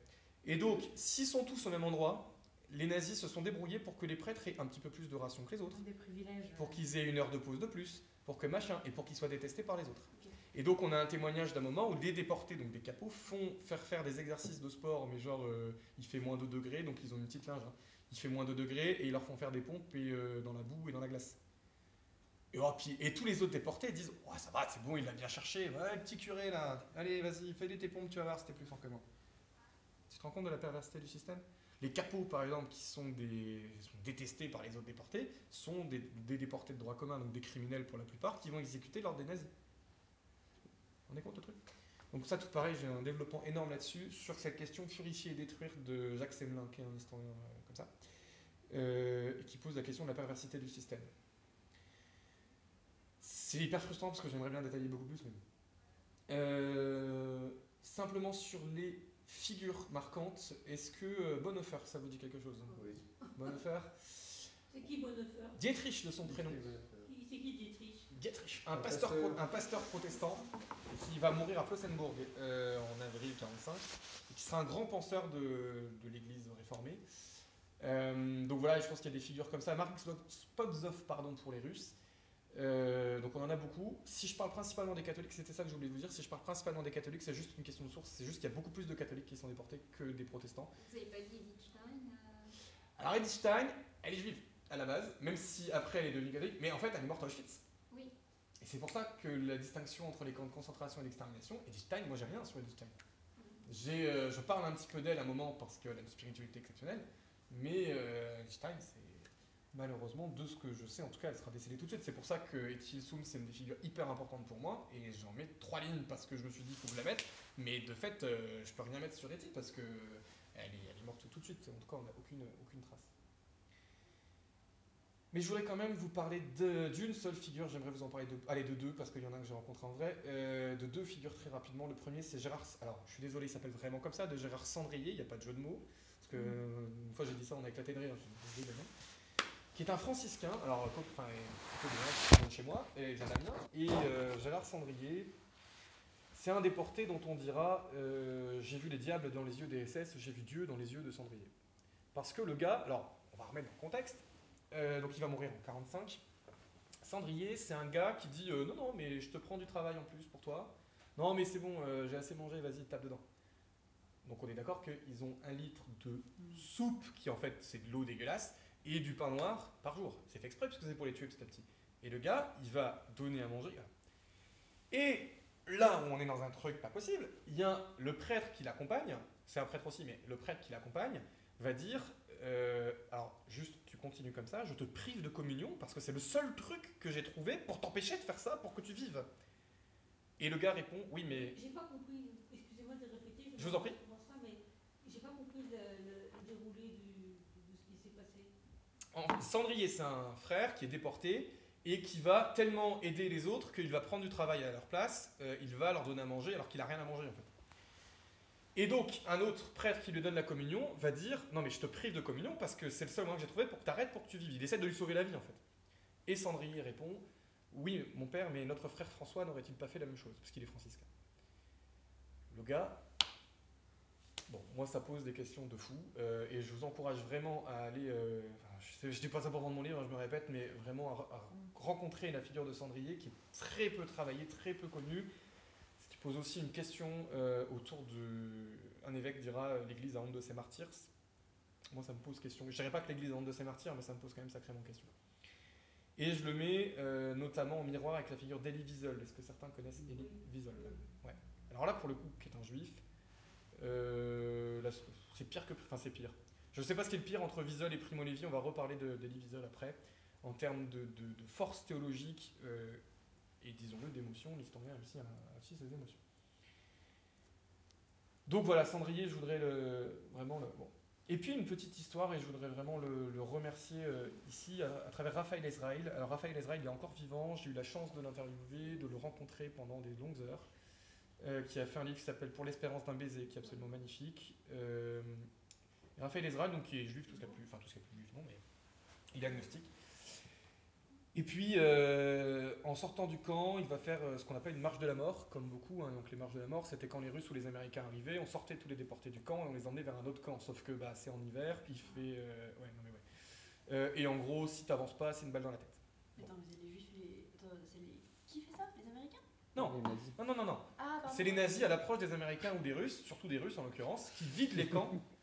et donc, s'ils sont tous au même endroit, les nazis se sont débrouillés pour que les prêtres aient un petit peu plus de rations que les autres. Des privilèges. Pour qu'ils aient une heure de pause de plus, pour que machin, et pour qu'ils soient détestés par les autres. Okay. Et donc, on a un témoignage d'un moment où des déportés, donc des capots, font faire faire des exercices de sport, mais genre, euh, il fait moins de degrés, donc ils ont une petite linge, hein. il fait moins de degrés, et ils leur font faire des pompes et, euh, dans la boue et dans la glace. Et, oh, puis, et tous les autres déportés disent oh, ça va, c'est bon, il l'a bien cherché, ouais, petit curé là, allez, vas-y, fais tes pompes, tu vas voir, c'était plus fort que moi. Tu te rends compte de la perversité du système? Les capots, par exemple, qui sont, des, détestés par les autres déportés, sont des, des, déportés de droit commun, donc des criminels pour la plupart, qui vont exécuter l'ordre des nazis. On est compte le truc? Donc ça, tout pareil, j'ai un développement énorme là-dessus, sur cette question purifier et détruire de Jacques Semelin, qui est un historien euh, comme ça, euh, et qui pose la question de la perversité du système. C'est hyper frustrant parce que j'aimerais bien détailler beaucoup plus, mais euh, simplement sur les figure marquante. Est-ce que euh, Bonhoeffer, ça vous dit quelque chose? Oui. Bonhoeffer C'est qui Bonhoeffer Dietrich de son prénom. C'est qui Dietrich? Dietrich, un, un, pasteur, pasteur. un pasteur protestant qui va mourir à Flossenburg euh, en avril 45, et qui sera un grand penseur de, de l'Église réformée. Euh, donc voilà, je pense qu'il y a des figures comme ça. Mark Spotzov, pardon, pour les Russes. Euh, donc on en a beaucoup. Si je parle principalement des catholiques, c'était ça que je voulais vous dire, si je parle principalement des catholiques, c'est juste une question de source, c'est juste qu'il y a beaucoup plus de catholiques qui sont déportés que des protestants. Vous n'avez pas dit Edith Stein euh... Alors Edith Stein, elle est juive à la base, même si après elle est devenue catholique, mais en fait elle est morte à Auschwitz. Oui. Et c'est pour ça que la distinction entre les camps de concentration et l'extermination, Edith Stein, moi j'ai rien sur Edith Stein. Mmh. Euh, je parle un petit peu d'elle à un moment parce qu'elle a une spiritualité exceptionnelle, mais Edith Stein c'est malheureusement, de ce que je sais, en tout cas, elle sera décédée tout de suite. C'est pour ça que Ethel Soum, c'est une des figures hyper importantes pour moi, et j'en mets trois lignes parce que je me suis dit, il faut que je la mette, mais de fait, euh, je peux rien mettre sur Ethel parce que elle est, elle est, morte tout de suite. En tout cas, on n'a aucune, aucune trace. Mais je voudrais quand même vous parler d'une seule figure, j'aimerais vous en parler de, allez, de deux, parce qu'il y en a un que j'ai rencontré en vrai, euh, de deux figures très rapidement. Le premier, c'est Gérard, alors je suis désolé, il s'appelle vraiment comme ça, de Gérard Sandrier, il n'y a pas de jeu de mots, parce que mmh. une fois j'ai dit ça, on a éclaté de rire, je suis désolé, qui est un franciscain, alors enfin, plutôt de chez moi, et Janamien, et euh, Gérard Sandrier. C'est un déporté dont on dira euh, J'ai vu les diables dans les yeux des SS, j'ai vu Dieu dans les yeux de Sandrier. Parce que le gars, alors on va remettre dans le contexte, euh, donc il va mourir en 45. Sandrier, c'est un gars qui dit Non, non, mais je te prends du travail en plus pour toi. Non, mais c'est bon, j'ai assez mangé, vas-y, tape dedans. Donc on est d'accord qu'ils ont un litre de soupe qui en fait c'est de l'eau dégueulasse et du pain noir par jour. C'est fait exprès parce que c'est pour les tuer petit à petit. Et le gars, il va donner à manger. Et là où on est dans un truc pas possible, il y a le prêtre qui l'accompagne, c'est un prêtre aussi, mais le prêtre qui l'accompagne va dire euh, alors juste tu continues comme ça, je te prive de communion parce que c'est le seul truc que j'ai trouvé pour t'empêcher de faire ça, pour que tu vives. Et le gars répond oui mais. J'ai pas compris, excusez-moi de répéter. Je, je vous en prie. Ça, mais j'ai pas compris le, le, le déroulé du, de ce qui s'est passé. Cendrier, c'est un frère qui est déporté et qui va tellement aider les autres qu'il va prendre du travail à leur place, euh, il va leur donner à manger alors qu'il n'a rien à manger en fait. Et donc, un autre prêtre qui lui donne la communion va dire Non, mais je te prive de communion parce que c'est le seul moyen que j'ai trouvé pour que tu arrêtes, pour que tu vives. Il essaie de lui sauver la vie en fait. Et Cendrier répond Oui, mon père, mais notre frère François n'aurait-il pas fait la même chose Parce qu'il est franciscain. Le gars, bon, moi ça pose des questions de fou, euh, et je vous encourage vraiment à aller. Euh, je ne dis pas ça pour vendre mon livre, je me répète, mais vraiment à, à, rencontrer la figure de Cendrier qui est très peu travaillée, très peu connue, ce qui pose aussi une question euh, autour de. Un évêque dira l'Église a honte de ses martyrs. Moi ça me pose question. Je ne dirais pas que l'Église a honte de ses martyrs, mais ça me pose quand même sacrément question. Et je le mets notamment en miroir avec la figure d'Elie Wiesel. Est-ce que certains connaissent Elie Wiesel? Ouais. Alors là, pour le coup, qui est un juif, euh, c'est pire que. Enfin, c'est pire. Je ne sais pas ce qui est le pire entre Wiesel et Primo Levi, on va reparler d'Elie Wiesel après. En termes de, de, de force théologique euh, et, disons-le, d'émotion, l'historien a aussi, a aussi ses émotions. Donc voilà, Cendrier, je voudrais vraiment le. Et puis une petite histoire, et je voudrais vraiment le, remercier euh, ici à, à, travers Raphaël Ezraïl. Alors Raphaël Ezraïl est encore vivant, j'ai eu la chance de l'interviewer, de le rencontrer pendant des longues heures, euh, qui a fait un livre qui s'appelle Pour l'espérance d'un baiser, qui est absolument magnifique. Euh, Raphaël Ezraïl, donc qui est juif, tout ce qu'il a plus, enfin tout ce qu'il a plus juif, non, mais il est agnostique. Et puis, euh, en sortant du camp, il va faire ce qu'on appelle une marche de la mort, comme beaucoup. Hein. Donc, les marches de la mort, c'était quand les Russes ou les Américains arrivaient, on sortait tous les déportés du camp et on les emmenait vers un autre camp. Sauf que bah, c'est en hiver, il fait. Ouais, non, mais ouais. Et en gros, si t'avances pas, c'est une balle dans la tête. Bon. Attends, mais les Juifs, les... Attends, les... qui fait ça Les Américains non. non, non, non, non. Ah, c'est les nazis à l'approche des Américains ou des Russes, surtout des Russes en l'occurrence, qui vident les camps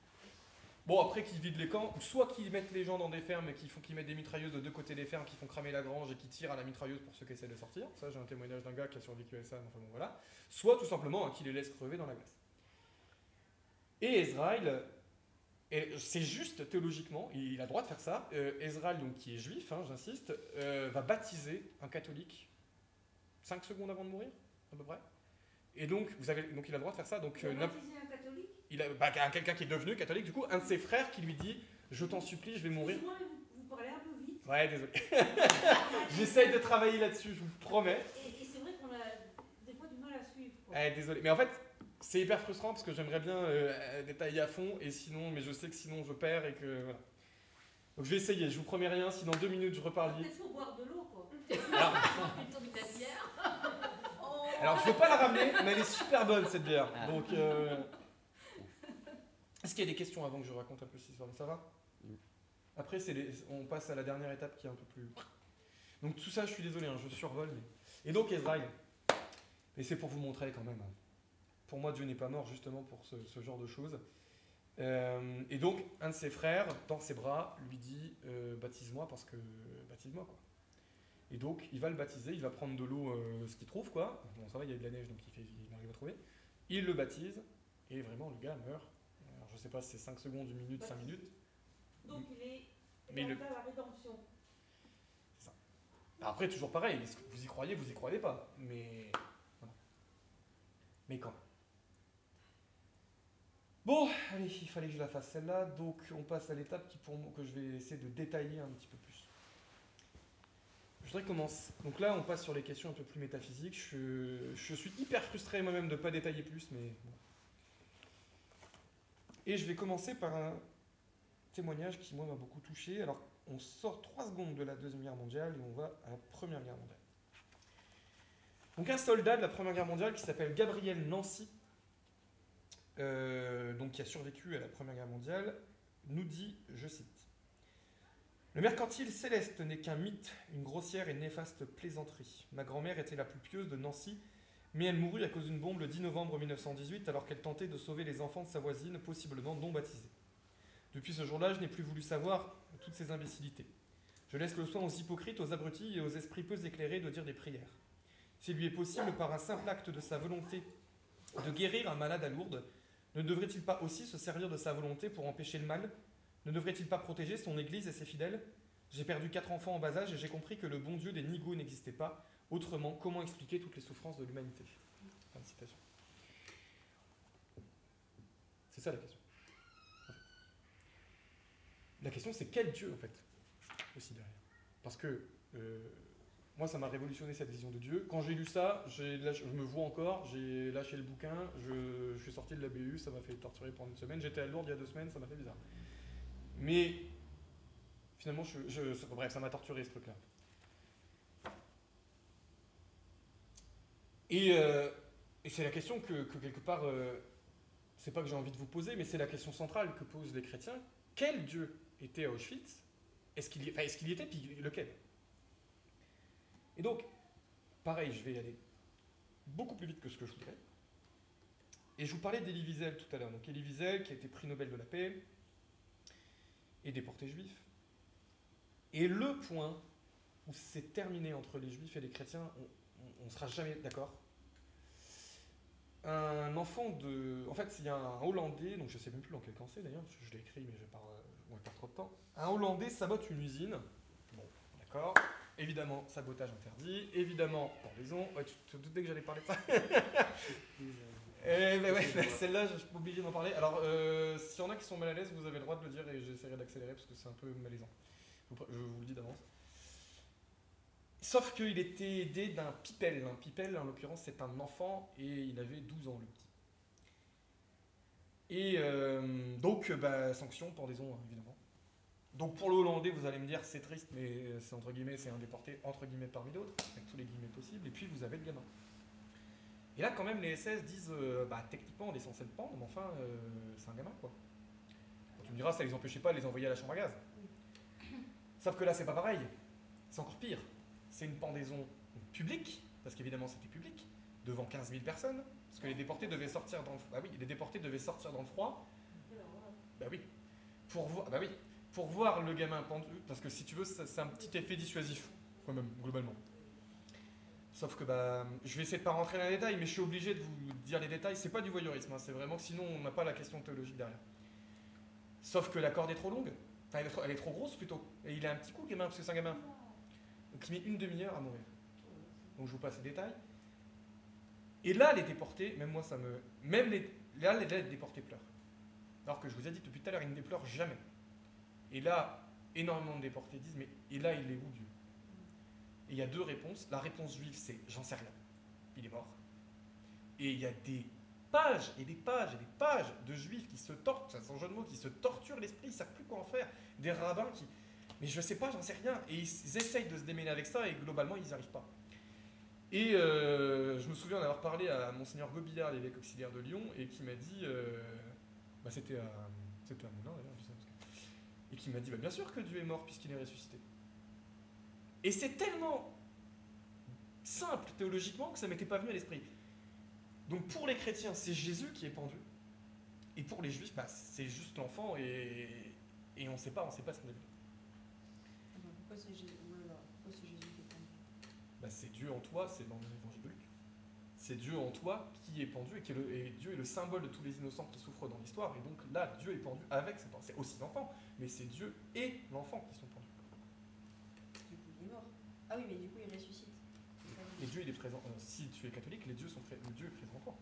Bon, après qu'ils vident les camps, soit qu'ils mettent les gens dans des fermes et qu'ils font qu'ils mettent des mitrailleuses de deux côtés des fermes, qui font cramer la grange et qui tirent à la mitrailleuse pour ceux qui essaient de sortir. Ça, j'ai un témoignage d'un gars qui a survécu à ça, enfin bon, voilà. Soit tout simplement hein, qu'ils les laissent crever dans la glace. Et Ezraïl, c'est juste théologiquement, il a le droit de faire ça. Euh, Ezraïl, donc qui est juif, hein, j'insiste, euh, va baptiser un catholique 5 secondes avant de mourir, à peu près. Et donc, vous avez, donc il a le droit de faire ça. Donc, il a euh, baptisé un catholique? Il a bah, quelqu'un qui est devenu catholique, du coup, un de ses frères qui lui dit Je t'en supplie, je vais mourir. Moi, vous, vous, parlez un peu vite. Ouais, désolé. J'essaye de travailler là-dessus, je vous promets. Et, et c'est vrai qu'on a des fois du mal à suivre. Quoi. Ouais, désolé. Mais en fait, c'est hyper frustrant parce que j'aimerais bien euh, détailler à fond, et sinon, mais je sais que sinon je perds et que. Voilà. Donc je vais essayer, je vous promets rien, si dans deux minutes je reparle vite. Peut-être faut boire de l'eau, quoi. Alors, alors je veux pas la ramener, mais elle est super bonne cette bière. Donc. Euh... Est-ce qu'il y a des questions avant que je raconte un peu cette histoire? Ça va? Après, les, on passe à la dernière étape qui est un peu plus. Donc tout ça, je suis désolé, hein, je survole. Mais... Et donc Ezraïl, et c'est pour vous montrer quand même. Hein. Pour moi, Dieu n'est pas mort justement pour ce, ce genre de choses. Euh, et donc, un de ses frères, dans ses bras, lui dit euh, Baptise-moi parce que. Baptise-moi, quoi. Et donc, il va le baptiser, il va prendre de l'eau, euh, ce qu'il trouve, quoi. Bon, ça va, il y a de la neige, donc il, fait, il arrive à trouver. Il le baptise, et vraiment, le gars meurt je ne sais pas si c'est 5 secondes, 1 minute, 5 minutes. Donc il est mais dans le... la rédemption. C'est ça. Après, toujours pareil, vous y croyez, vous y croyez pas. Mais. Voilà. Mais quand? Bon, allez, il fallait que je la fasse celle-là, donc on passe à l'étape qui pour moi, que je vais essayer de détailler un petit peu plus. Je voudrais commencer. Donc là, on passe sur les questions un peu plus métaphysiques. Je, suis hyper frustré moi-même de ne pas détailler plus, mais bon. Et je vais commencer par un témoignage qui, moi, m'a beaucoup touché. Alors, on sort trois secondes de la Deuxième Guerre mondiale et on va à la Première Guerre mondiale. Donc, un soldat de la Première Guerre mondiale qui s'appelle Gabriel Nancy, euh, donc qui a survécu à la Première Guerre mondiale, nous dit, je cite, Le mercantile céleste n'est qu'un mythe, une grossière et néfaste plaisanterie. Ma grand-mère était la plus pieuse de Nancy mais elle mourut à cause d'une bombe le 10 novembre 1918 alors qu'elle tentait de sauver les enfants de sa voisine, possiblement non baptisés. Depuis ce jour-là, je n'ai plus voulu savoir toutes ces imbécilités. Je laisse le soin aux hypocrites, aux abrutis et aux esprits peu éclairés de dire des prières. S'il lui est possible, par un simple acte de sa volonté, de guérir un malade à Lourdes, ne devrait-il pas aussi se servir de sa volonté pour empêcher le mal? Ne devrait-il pas protéger son Église et ses fidèles? J'ai perdu quatre enfants en bas âge et j'ai compris que le bon Dieu des nigauds n'existait pas, Autrement, comment expliquer toutes les souffrances de l'humanité? C'est ça la question. La question c'est quel Dieu en fait aussi derrière? Parce que euh, moi, ça m'a révolutionné cette vision de Dieu. Quand j'ai lu ça, je me vois encore, j'ai lâché le bouquin, je, je suis sorti de la BU, ça m'a fait torturer pendant une semaine. J'étais à Lourdes il y a deux semaines, ça m'a fait bizarre. Mais finalement, bref, ça m'a torturé ce truc-là. Et, euh, c'est la question que, que quelque part, euh, c'est pas que j'ai envie de vous poser, mais c'est la question centrale que posent les chrétiens. Quel Dieu était à Auschwitz? Est-ce qu'il y, enfin, est-ce qu'il y était, puis lequel? Et donc, pareil, je vais y aller beaucoup plus vite que ce que je voudrais. Et je vous parlais d'Elie Wiesel tout à l'heure. Donc Elie Wiesel, qui a été prix Nobel de la paix et déporté juif. Et le point où c'est terminé entre les juifs et les chrétiens, on ne sera jamais d'accord. Un enfant de. En fait, il y a un Hollandais, donc je ne sais même plus dans quel camp d'ailleurs, je l'ai écrit, mais je je vais pas trop de temps. Un Hollandais sabote une usine. Bon, d'accord. Évidemment, sabotage interdit. Évidemment, pendaison. Ouais, tu te doutais que j'allais parler de ça Eh ben ouais, celle-là, je suis obligé d'en parler. Alors, euh, s'il y en a qui sont mal à l'aise, vous avez le droit de le dire et j'essaierai d'accélérer parce que c'est un peu malaisant. Je vous, le dis d'avance. Sauf qu'il était aidé d'un pipel. Un pipel, en l'occurrence, c'est un enfant et il avait 12 ans, le petit. Et euh, donc, bah, sanction, pendaison, hein, évidemment. Donc pour le Hollandais, vous allez me dire c'est triste, mais c'est entre guillemets, c'est un déporté entre guillemets parmi d'autres, avec tous les guillemets possibles. Et puis vous avez le gamin. Et là, quand même, les SS disent euh, bah techniquement, on est censé le pendre, mais enfin, euh, c'est un gamin quoi. Tu me diras, ça les empêchait pas de les envoyer à la chambre à gaz. Sauf que là, c'est pas pareil. C'est encore pire. C'est une pendaison publique, parce qu'évidemment c'était public, devant 15 000 personnes, parce que les déportés devaient sortir dans le, bah oui, les déportés devaient sortir dans le froid. Bah oui. Pour voir, bah oui, pour voir le gamin pendu, parce que si tu veux, c'est un petit effet dissuasif, quand même, globalement. Sauf que bah, je vais essayer de pas rentrer dans les détails, mais je suis obligé de vous dire les détails. C'est pas du voyeurisme, hein, c'est vraiment sinon on n'a pas la question théologique derrière. Sauf que la corde est trop longue, elle est trop, grosse plutôt, et il a un petit coup, gamin, parce que c'est un gamin. Donc il met une demi-heure à mourir. Donc je vous passe les détails. Et là, les déportés, même moi ça me. Même les. Là, les, déportés pleurent. Alors que je vous ai dit depuis tout à l'heure, ils ne pleurent jamais. Et là, énormément de déportés disent Mais et là, il est où Dieu Et il y a deux réponses. La réponse juive, c'est J'en sais rien. Il est mort. Et il y a des pages et des pages et des pages de juifs qui se torturent, sans jeu de mots, qui se torturent l'esprit, ils ne savent plus quoi en faire. Des rabbins qui, mais je sais pas, j'en sais rien. Et ils essayent de se démêler avec ça et globalement, ils n'y arrivent pas. Et euh, je me souviens d'avoir parlé à Monseigneur Gobillard, l'évêque auxiliaire de Lyon, et qui m'a dit. Euh, bah c'était à, c'était Moulin d'ailleurs, Et qui m'a dit bah, bien sûr que Dieu est mort puisqu'il est ressuscité. Et c'est tellement simple théologiquement que ça m'était pas venu à l'esprit. Donc pour les chrétiens, c'est Jésus qui est pendu. Et pour les juifs, bah, c'est juste l'enfant et, et on ne sait pas, on sait pas ce qu'on a vu. Pourquoi c'est Jésus, qui est pendu? Bah, C'est Dieu en toi, c'est dans l'évangile de Luc. C'est Dieu en toi qui est pendu et, qui est le, et Dieu est le symbole de tous les innocents qui souffrent dans l'histoire. Et donc là, Dieu est pendu avec cet enfant. C'est aussi l'enfant, mais c'est Dieu et l'enfant qui sont pendus. Du coup, il est mort. Ah oui, mais du coup, il ressuscite. Et Dieu, il est présent. Euh, si tu es catholique, les dieux sont le Dieu est présent en toi.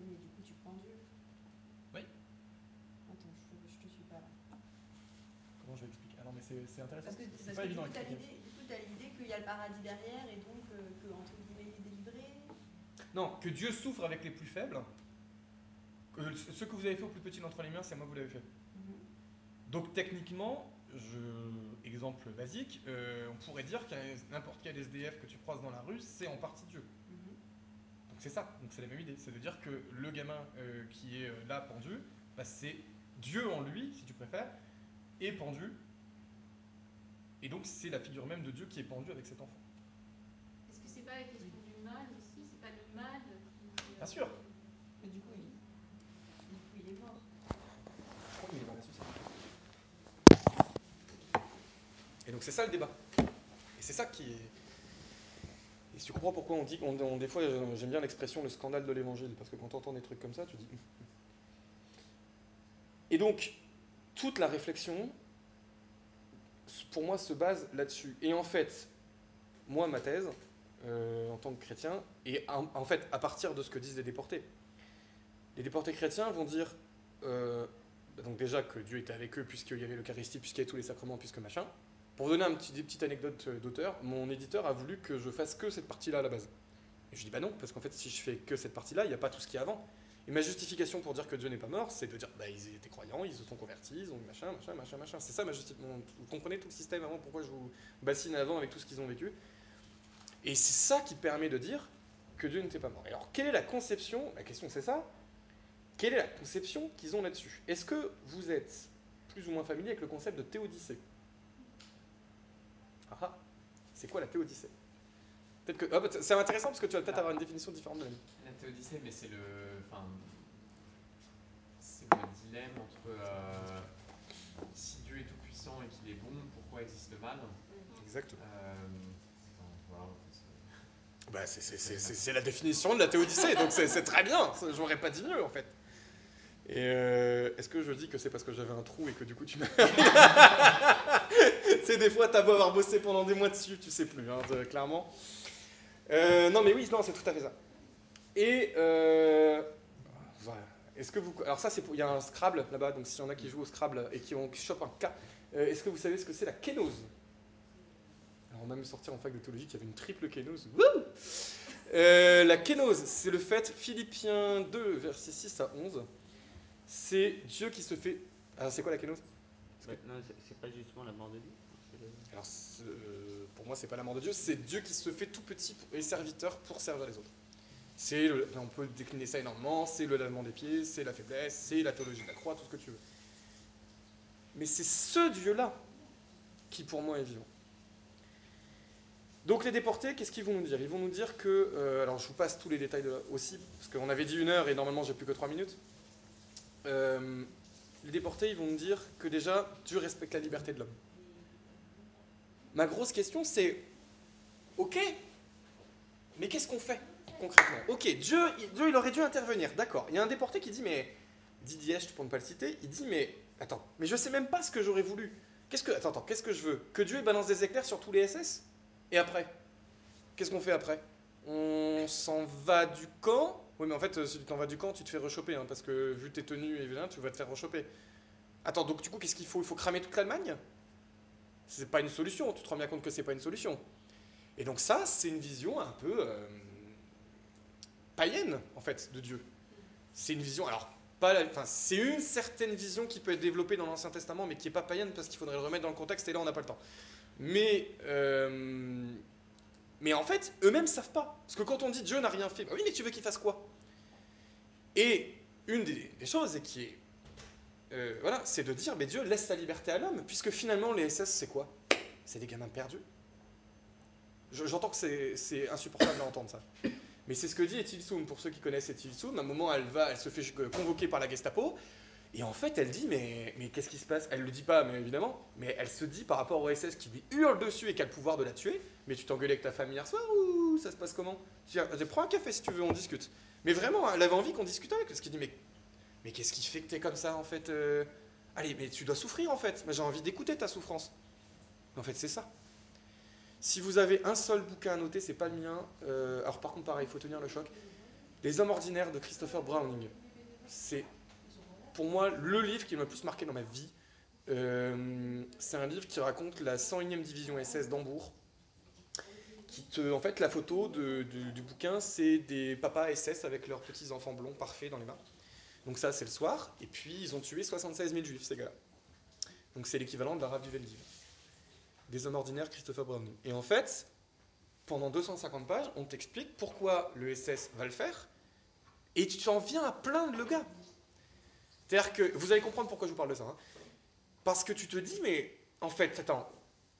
Oui, mais du coup, tu prends Dieu. Oui. Attends, je, je te suis pas là. Comment je vais expliquer? Ah non, mais c'est intéressant. Parce que, parce pas que évident du coup, tu as l'idée qu'il y a le paradis derrière et donc euh, que, entre guillemets, il est délivré. Non, que Dieu souffre avec les plus faibles. Que ce que vous avez fait au plus petit d'entre les miens, c'est moi que vous l'avez fait. Mm -hmm. Donc techniquement, je, exemple basique, euh, on pourrait dire que n'importe quel SDF que tu croises dans la rue, c'est en partie Dieu. Mm -hmm. Donc c'est ça, donc c'est la même idée. C'est de dire que le gamin euh, qui est euh, là pendu, bah, c'est Dieu en lui, si tu préfères, est pendu. Et donc c'est la figure même de Dieu qui est pendue avec cet enfant. Est-ce que c'est pas la question du mal aussi? C'est pas le mal qui. Bien sûr. Mais du coup, il, du coup, il est mort. Je crois qu'il est mort ressuscité. Et donc c'est ça le débat. Et c'est ça qui est. Et tu comprends pourquoi on dit. On, des fois, j'aime bien l'expression le scandale de l'évangile, parce que quand tu entends des trucs comme ça, tu dis. Et donc, toute la réflexion, pour moi, se base là-dessus. Et en fait, moi, ma thèse, euh, en tant que chrétien, et en, fait, à partir de ce que disent les déportés, les déportés chrétiens vont dire. Euh, donc déjà que Dieu était avec eux puisqu'il y avait l'Eucharistie, puisqu'il y avait tous les sacrements, puisque machin. Pour donner des petites anecdotes euh, d'auteur, mon éditeur a voulu que je fasse que cette partie-là à la base. Et je dis bah non, parce qu'en fait, si je fais que cette partie-là, il n'y a pas tout ce qui est avant. Et ma justification pour dire que Dieu n'est pas mort, c'est de dire bah ils étaient croyants, ils se sont convertis, ils ont machin, machin, machin, machin. C'est ça ma justification. Vous comprenez tout le système avant, pourquoi je vous bassine avant avec tout ce qu'ils ont vécu. Et c'est ça qui permet de dire que Dieu n'était pas mort. Et alors, quelle est la conception La question c'est ça. Quelle est la conception qu'ils ont là-dessus? Est-ce que vous êtes plus ou moins familier avec le concept de théodicée? Ah C'est quoi la théodicée? Peut-être que. ah, bah, c'est intéressant parce que tu vas peut-être avoir une définition différente de la. La théodicée, mais c'est le. Enfin. C'est le dilemme entre. euh, si Dieu est tout-puissant et qu'il est bon, pourquoi existe le mal? Exactement. Euh, voilà, Bah, c'est- c'est- c'est c'est- c'est la définition de la théodicée, donc c'est très bien. J'aurais pas dit mieux en fait. Et euh, est-ce que je dis que c'est parce que j'avais un trou et que du coup tu m'as. c'est des fois, t'as beau avoir bossé pendant des mois dessus, tu sais plus, hein, clairement. Euh, non, mais oui, non, c'est tout à fait ça. Et euh, voilà. Est-ce que vous. Alors, ça, c'est. Il y a un Scrabble là-bas, donc s'il y en a qui jouent au Scrabble et qui, ont, chopent un K, euh, est-ce que vous savez ce que c'est la kénose Alors, on m'a même sorti en fac de théologie qu'il y avait une triple kénose. Euh, la kénose, c'est le fait, Philippiens 2, versets 6 à 11. C'est Dieu qui se fait. Ah, c'est quoi la kénose c'est- c'est pas justement la mort de Dieu. Alors, pour moi, c'est pas la mort de Dieu, c'est Dieu qui se fait tout petit et serviteur pour servir les autres. C'est on peut décliner ça énormément, c'est le lavement des pieds, c'est la faiblesse, c'est la théologie de la croix, tout ce que tu veux. Mais c'est ce Dieu-là qui, pour moi, est vivant. Donc les déportés, qu'est-ce qu'ils vont nous dire? Ils vont nous dire que, euh, alors je vous passe tous les détails aussi, parce qu'on avait dit une heure et normalement j'ai plus que trois minutes. Euh, les déportés, ils vont nous dire que déjà, Dieu respecte la liberté de l'homme. Ma grosse question, c'est, ok, mais qu'est-ce qu'on fait concrètement? Ok, Dieu, il- Dieu, il aurait dû intervenir, d'accord. Il y a un déporté qui dit, mais, Didier pour ne pas le citer, il dit, mais, attends, mais je sais même pas ce que j'aurais voulu. Qu'est-ce que, attends, attends, qu'est-ce que je veux? Que Dieu balance des éclairs sur tous les SS Et après? Qu'est-ce qu'on fait après? On s'en va du camp? Oui, mais en fait, euh, si tu t'en vas du camp, tu te fais rechoper, hein, parce que vu tes tenues et bien, tu vas te faire rechoper. Attends, donc du coup, qu'est-ce qu'il faut? Il faut cramer toute l'Allemagne? C'est pas une solution, tu te rends bien compte que c'est pas une solution. Et donc ça, c'est une vision un peu euh, païenne, en fait, de Dieu. C'est une vision, alors, pas enfin, c'est une certaine vision qui peut être développée dans l'Ancien Testament, mais qui n'est pas païenne, parce qu'il faudrait le remettre dans le contexte, et là, on n'a pas le temps. Mais, euh, mais en fait, eux-mêmes savent pas. Parce que quand on dit Dieu n'a rien fait, bah oui, mais tu veux qu'il fasse quoi? Et une des, choses, qui est euh, voilà, c'est de dire, mais Dieu laisse sa liberté à l'homme, puisque finalement les SS, c'est quoi? C'est des gamins perdus. Je- J'entends que c'est- insupportable à entendre ça. Mais c'est ce que dit Etilsoum, pour ceux qui connaissent Etilsoum. À un moment, elle va, elle se fait convoquer par la Gestapo, et en fait, elle dit, mais, mais qu'est-ce qui se passe? Elle le dit pas, mais évidemment, mais elle se dit par rapport au SS qui lui hurle dessus et qui a le pouvoir de la tuer, mais tu t'engueulais avec ta famille hier soir ou ça se passe comment? Dis, ah, Prends un café si tu veux, on discute. Mais vraiment, elle avait envie qu'on discute avec, parce qu'il dit, mais mais qu'est-ce qui fait que t'es comme ça en fait euh Allez, mais tu dois souffrir en fait. J'ai envie d'écouter ta souffrance. En fait, c'est ça. Si vous avez un seul bouquin à noter, c'est pas le mien. Euh, alors par contre, pareil, il faut tenir le choc. Les hommes ordinaires de Christopher Browning. C'est pour moi le livre qui m'a le plus marqué dans ma vie. Euh, c'est un livre qui raconte la 101e division SS d'Hambourg. Qui te, en fait, la photo du bouquin, c'est des papas SS avec leurs petits enfants blonds parfaits dans les mains. Donc ça, c'est le soir. Et puis, ils ont tué 76 000 juifs, ces gars-là. Donc c'est l'équivalent de la rave du Veldiv. Des hommes ordinaires, Christopher Browning. Et en fait, pendant 250 pages, on t'explique pourquoi le SS va le faire. Et tu en viens à plaindre le gars. C'est-à-dire que, vous allez comprendre pourquoi je vous parle de ça. hein. Parce que tu te dis, mais en fait, attends,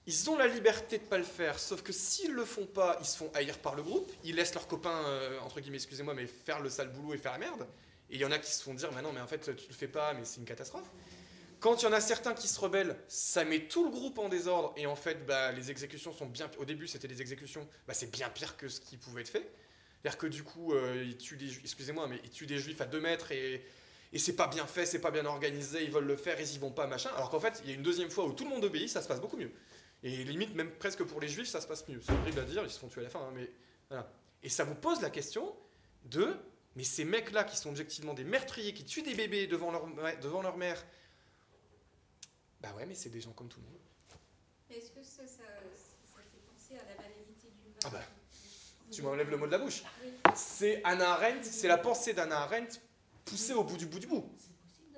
ils ont la liberté de pas le faire, sauf que s'ils le font pas, ils se font haïr par le groupe, ils laissent leurs copains, euh, entre guillemets, excusez-moi, mais faire le sale boulot et faire la merde. Et il y en a qui se font dire, mais non, mais en fait, tu le fais pas, mais c'est une catastrophe. Quand il y en a certains qui se rebellent, ça met tout le groupe en désordre, et en fait, bah, les exécutions sont bien. Au début, c'était des exécutions, bah, c'est bien pire que ce qui pouvait être fait. C'est-à-dire que du coup, euh, ils tuent des, excusez-moi, mais juifs à 2 mètres et, et c'est pas bien fait, c'est pas bien organisé, ils veulent le faire, ils y vont pas, machin. Alors qu'en fait, il y a une deuxième fois où tout le monde obéit, ça se passe beaucoup mieux. Et limite, même presque pour les juifs, ça se passe mieux. C'est horrible à dire, ils se font tuer à la fin, hein, mais voilà. Et ça vous pose la question de, mais ces mecs-là qui sont objectivement des meurtriers, qui tuent des bébés devant leur, devant leur mère, bah ouais, mais c'est des gens comme tout le monde. Est-ce que ça, ça, ça fait penser à la banalité du mal Ah bah, Tu m'enlèves le mot de la bouche. Oui. C'est Anna Arendt, c'est la pensée d'Anna Arendt poussée au bout du bout du bout. C'est possible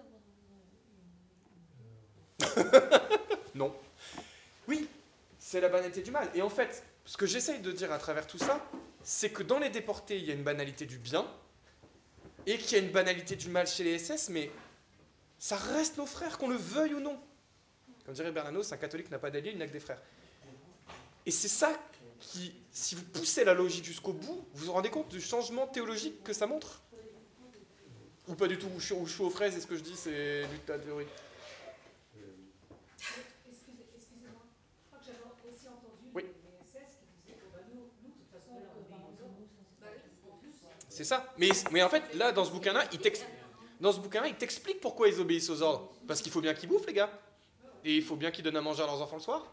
d'avoir Non. Oui, c'est la banalité du mal. Et en fait, ce que j'essaye de dire à travers tout ça, c'est que dans les déportés, il y a une banalité du bien et qu'il y a une banalité du mal chez les SS, mais ça reste nos frères, qu'on le veuille ou non. Comme dirait Bernanos, un catholique n'a pas d'alliés, il n'a que des frères. Et c'est ça qui, si vous poussez la logique jusqu'au bout, vous vous rendez compte du changement théologique que ça montre? Ou pas du tout, ou je, suis- aux fraises et ce que je dis c'est du de théorie. Euh, Excusez- Excusez-moi, je crois que j'avais aussi entendu Oui. les, les SS qui disaient oh bah nous, nous, de toute façon, on obéit aux ordres. Bah oui. C'est ça. Mais, en fait, là, dans ce bouquin-là, il dans pourquoi ils obéissent aux ordres. Parce qu'il faut bien qu'ils bouffent, les gars. Et il faut bien qu'ils donnent à manger à leurs enfants le soir.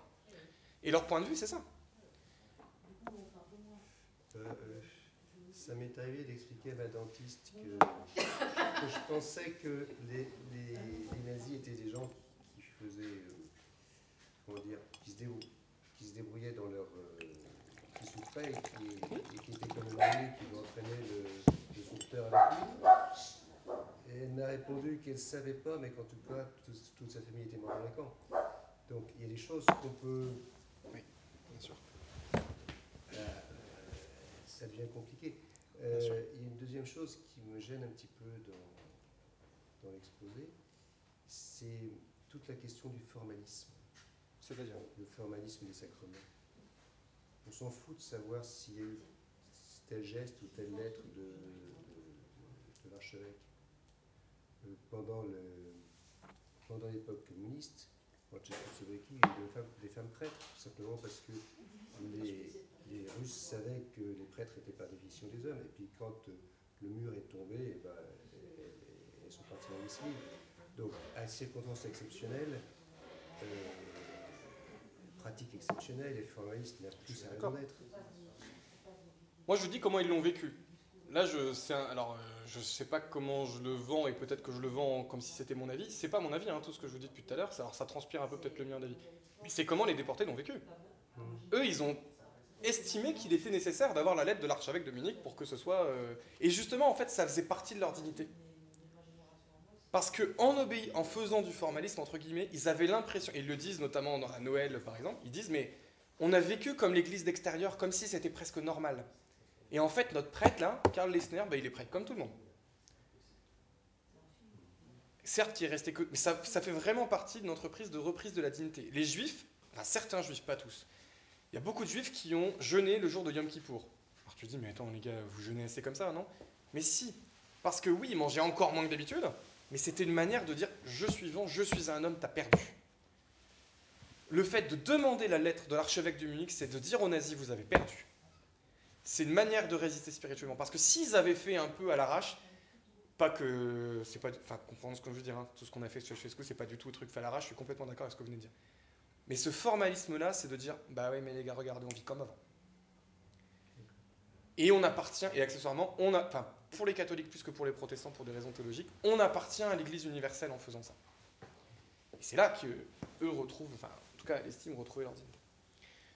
Et leur point de vue, c'est ça. Euh, euh, ça m'est arrivé d'expliquer à ma dentiste que, je pensais que les, nazis étaient des gens qui faisaient, euh, comment dire, qui se débrouillaient dans leur, euh, qui étaient comme ami qui doit entraîner le, le sauveteur avec lui. Et elle m'a répondu qu'elle ne savait pas, mais qu'en tout cas, tout- toute sa famille était morte dans les camps. Donc il y a des choses qu'on peut Bien sûr. euh, ça devient compliqué. Euh, il y a une deuxième chose qui me gêne un petit peu dans, dans l'exposé, c'est toute la question du formalisme, C'est-à-dire? Le formalisme des sacrements. On s'en fout de savoir s'il y a eu tel geste ou telle lettre de, l'archevêque. Euh, pendant l'époque communiste, en Tchécoslovaquie, il y avait des femmes, prêtres, tout simplement parce que les, Russes savaient que les prêtres étaient par définition des hommes. Et puis quand euh, le mur est tombé, eh ben, elles, sont parties dans les Donc, à circonstances exceptionnelles, euh, pratique exceptionnelle, et formaliste n'a plus sa raison d'être. Moi, je vous dis comment ils l'ont vécu. Là, je sais, alors, euh, je sais pas comment je le vends et peut-être que je le vends comme si c'était mon avis. C'est pas mon avis, hein, tout ce que je vous dis depuis tout à l'heure. ça- Alors, ça transpire un peu peut-être le mien d'avis. Mais c'est comment les déportés l'ont vécu. Eux, ils ont estimé qu'il était nécessaire d'avoir la lettre de l'archevêque de Munich pour que ce soit. euh, Et justement, en fait, ça faisait partie de leur dignité. Parce que en, faisant du formalisme, entre guillemets, ils avaient l'impression, ils le disent notamment la Noël par exemple, ils disent mais on a vécu comme l'église d'extérieur, comme si c'était presque normal. Et en fait, notre prêtre là, Karl Lessner, bah, il est prêtre comme tout le monde. Certes, est resté que. Mais ça, fait vraiment partie d'une entreprise de reprise de la dignité. Les juifs, enfin certains juifs, pas tous, il y a beaucoup de juifs qui ont jeûné le jour de Yom Kippour. Alors tu dis, mais attends les gars, vous jeûnez assez comme ça, non? Mais si. Parce que oui, ils mangeaient encore moins que d'habitude, mais c'était une manière de dire je suis vivant, je suis un homme, t'as perdu. Le fait de demander la lettre de l'archevêque de Munich, c'est de dire aux nazis vous avez perdu. C'est une manière de résister spirituellement. Parce que s'ils avaient fait un peu à l'arrache, pas que. c'est pas, Enfin, comprendre ce que je veux dire, hein, tout ce qu'on a fait sur Facebook, c'est pas du tout le truc fait à l'arrache, je suis complètement d'accord avec ce que vous venez de dire. Mais ce formalisme-là, c'est de dire bah oui, mais les gars, regardez, on vit comme avant. Et on appartient, et accessoirement, on a, enfin, pour les catholiques plus que pour les protestants, pour des raisons théologiques, on appartient à l'Église universelle en faisant ça. Et c'est là qu'eux retrouvent, enfin, en tout cas, estiment retrouver leur dignité.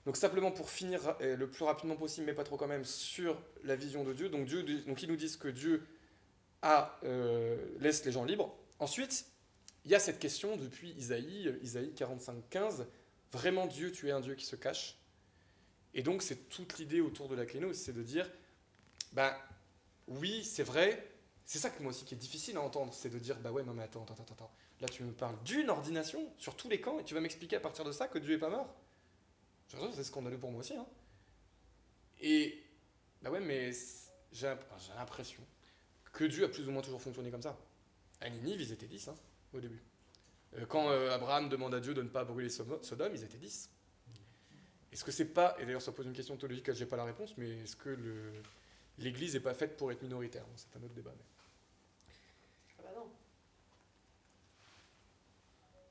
Donc simplement pour finir euh, le plus rapidement possible, mais pas trop quand même, sur la vision de Dieu. Donc, Dieu, donc ils nous disent que Dieu euh, laisse les gens libres. Ensuite, il y a cette question depuis Isaïe, Isaïe 45-15, vraiment Dieu, tu es un Dieu qui se cache. Et donc c'est toute l'idée autour de la kénose, c'est de dire, ben oui, c'est vrai, c'est ça que moi aussi qui est difficile à entendre, c'est de dire, bah ouais, non mais attends, attends, attends, attends, là tu me parles d'une ordination sur tous les camps et tu vas m'expliquer à partir de ça que Dieu est pas mort. C'est scandaleux pour moi aussi. Hein. Et, bah ouais, mais j'ai l'impression que Dieu a plus ou moins toujours fonctionné comme ça. À Ninive, ils étaient 10 hein, au début. Euh, Quand euh, Abraham demande à Dieu de ne pas brûler Sodome, ils étaient 10. Est-ce que c'est pas, et d'ailleurs ça pose une question théologique à laquelle j'ai pas la réponse, mais est-ce que le- l'Église n'est pas faite pour être minoritaire Bon, C'est un autre débat. mais- Ah bah non.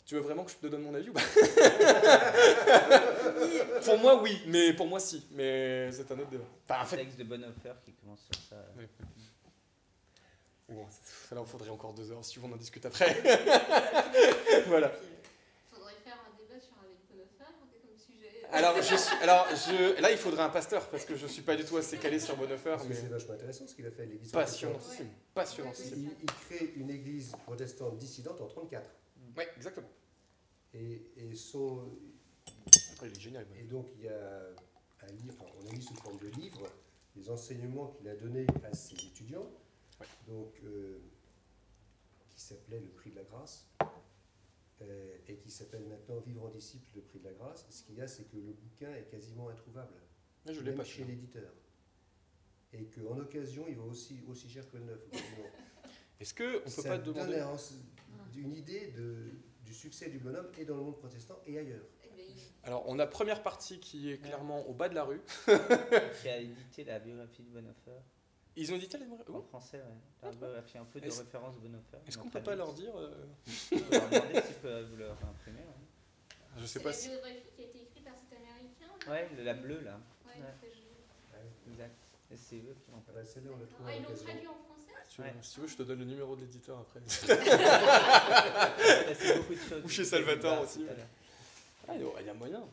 Tu veux vraiment que je te donne mon avis ou pas? Pour moi, oui, mais pour moi, si. Mais c'est un autre débat. Enfin, en Un fait, texte de Bonhoeffer qui commence sur ça. Bon, ça- là, il faudrait encore deux heures. Si tu veux, on en discute après. voilà. Faudrait faire un débat sur avec Bonhoeffer, comme Alors, je suis, alors je, là, il faudrait un pasteur parce que je suis pas du tout assez calé sur Bonhoeffer, mais c'est vachement intéressant ce qu'il a fait, l'église passionnantissime, passionnantissime. Il, il crée une église protestante dissidente en 34. Ouais, exactement. Et, et son, Après, il est génial. Et donc il y a un livre, enfin, on a mis sous forme de livre les enseignements qu'il a donnés à ses étudiants, Ouais. donc euh, qui s'appelait le prix de la grâce, euh, et qui s'appelle maintenant Vivre en disciple, le prix de la grâce. Ce qu'il y a, c'est que le bouquin est quasiment introuvable, Mais je l'ai même pas chez l'éditeur. Et qu'en occasion, il va aussi, aussi cher que le neuf. Est-ce que on peut Ça pas donne un- une idée de, du succès du bonhomme et dans le monde protestant et ailleurs. Eh ben, Alors, on a première partie qui est clairement au bas de la rue. Qui a édité la biographie de Bonhoeffer. Ils ont édité les En français, ouais. La biographie un peu de Est-ce- référence Bonhoeffer. Est-ce on qu'on peut pas leur dire euh, Je peux leur demander s'ils peuvent vous leur imprimer. Ouais, Je sais C'est pas la si. biographie qui a été écrite par cet américain. ouais la bleue là. Ouais. Exact. Et c'est eux qui l'ont Ah bah, on l'a trouvée Ah, ils l'ont traduit en français Tu, Ouais. Si tu veux, je te donne le numéro de l'éditeur après. fait. C'est beaucoup de choses. Ou chez Salvatore aussi. Ah, il y a- il y a moyen.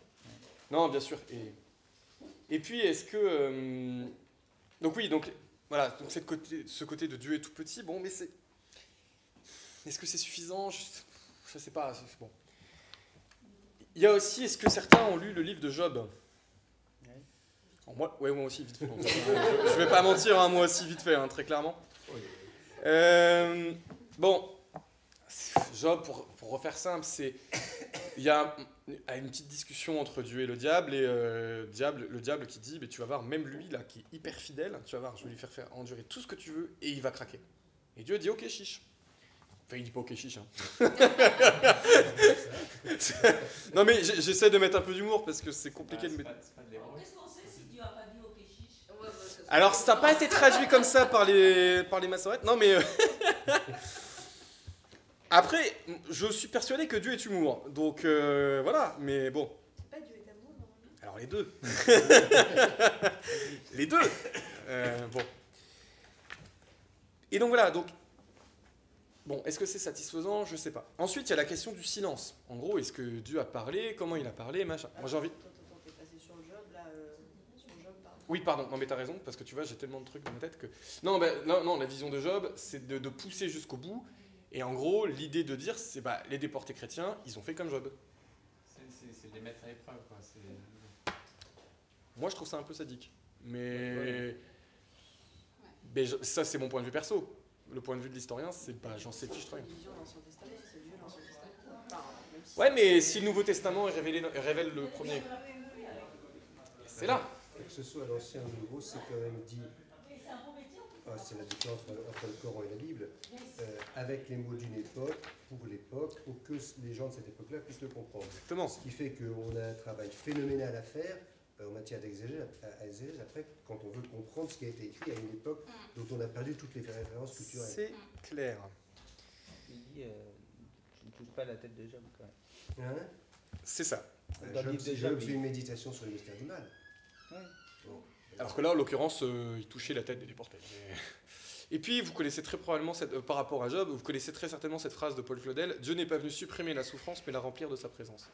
Non, bien sûr. Et, et puis, est-ce que. euh, donc, oui, donc, voilà, donc cette côté, ce côté de Dieu est tout petit, bon, mais c'est. Est-ce que c'est suffisant? Je ne sais pas. Bon. Il y a aussi, est-ce que certains ont lu le livre de Job? Ouais. Alors, moi, ouais, moi aussi, vite fait. je, je vais pas mentir, hein, moi aussi, vite fait, hein, très clairement. Euh, bon, Job, pour, pour refaire simple, c'est il y a un- une petite discussion entre Dieu et le diable et euh, diable, le diable qui dit, mais tu vas voir, même lui là, qui est hyper fidèle, tu vas voir, je vais lui faire faire endurer tout ce que tu veux et il va craquer. Et Dieu dit, ok chiche. Enfin, il dit pas ok chiche. hein. non mais j'essaie de mettre un peu d'humour parce que c'est compliqué de mettre. Alors ça n'a pas été traduit comme ça par les, par les maçonnettes. Non mais... Après, je suis persuadé que Dieu est humour. Donc euh, voilà, mais bon. C'est pas Dieu est amour normalement Alors les deux. les deux. Euh, bon. Et donc voilà, donc. Bon, est-ce que c'est satisfaisant? Je sais pas. Ensuite, il y a la question du silence. En gros, est-ce que Dieu a parlé? Comment il a parlé? Machin. Moi j'ai envie. Euh, sur le job, pardon. Oui, pardon, non mais t'as raison, parce que tu vois, j'ai tellement de trucs dans ma tête que... Non, ben, non, non, la vision de Job, c'est de, de pousser jusqu'au bout, et en gros, l'idée de dire, c'est bah, les déportés chrétiens, ils ont fait comme Job. C'est- les mettre à l'épreuve, Moi, je trouve ça un peu sadique. Mais... Ouais. mais je- ça, c'est mon point de vue perso. Le point de vue de l'historien, c'est pas j'en sais fiche rien. Ouais, mais si le Nouveau Testament est révélé, révèle le premier, c'est là. Que ce soit l'Ancien ou le Nouveau, c'est quand même dit, Mais c'est un beau métier en plus. Ah, c'est la différence entre, entre le Coran et la Bible, euh, avec les mots d'une époque, pour l'époque, pour que les gens de cette époque-là puissent le comprendre. Exactement. Ce qui fait qu'on a un travail phénoménal à faire euh, en matière d'exégèse après, quand on veut comprendre ce qui a été écrit à une époque dont on a perdu toutes les références culturelles. C'est clair. Il dit euh, Tu ne touches pas la tête de Job quand même. Hein? C'est ça. Euh, Job, c'est- Job, Job il- fait une méditation sur le mystère du mal. Ouais. Bon. Alors que là, en l'occurrence, euh, il touchait la tête des déportés. Et puis, vous connaissez très probablement, cette- euh, par rapport à Job, vous connaissez très certainement cette phrase de Paul Claudel Dieu n'est pas venu supprimer la souffrance, mais la remplir de sa présence.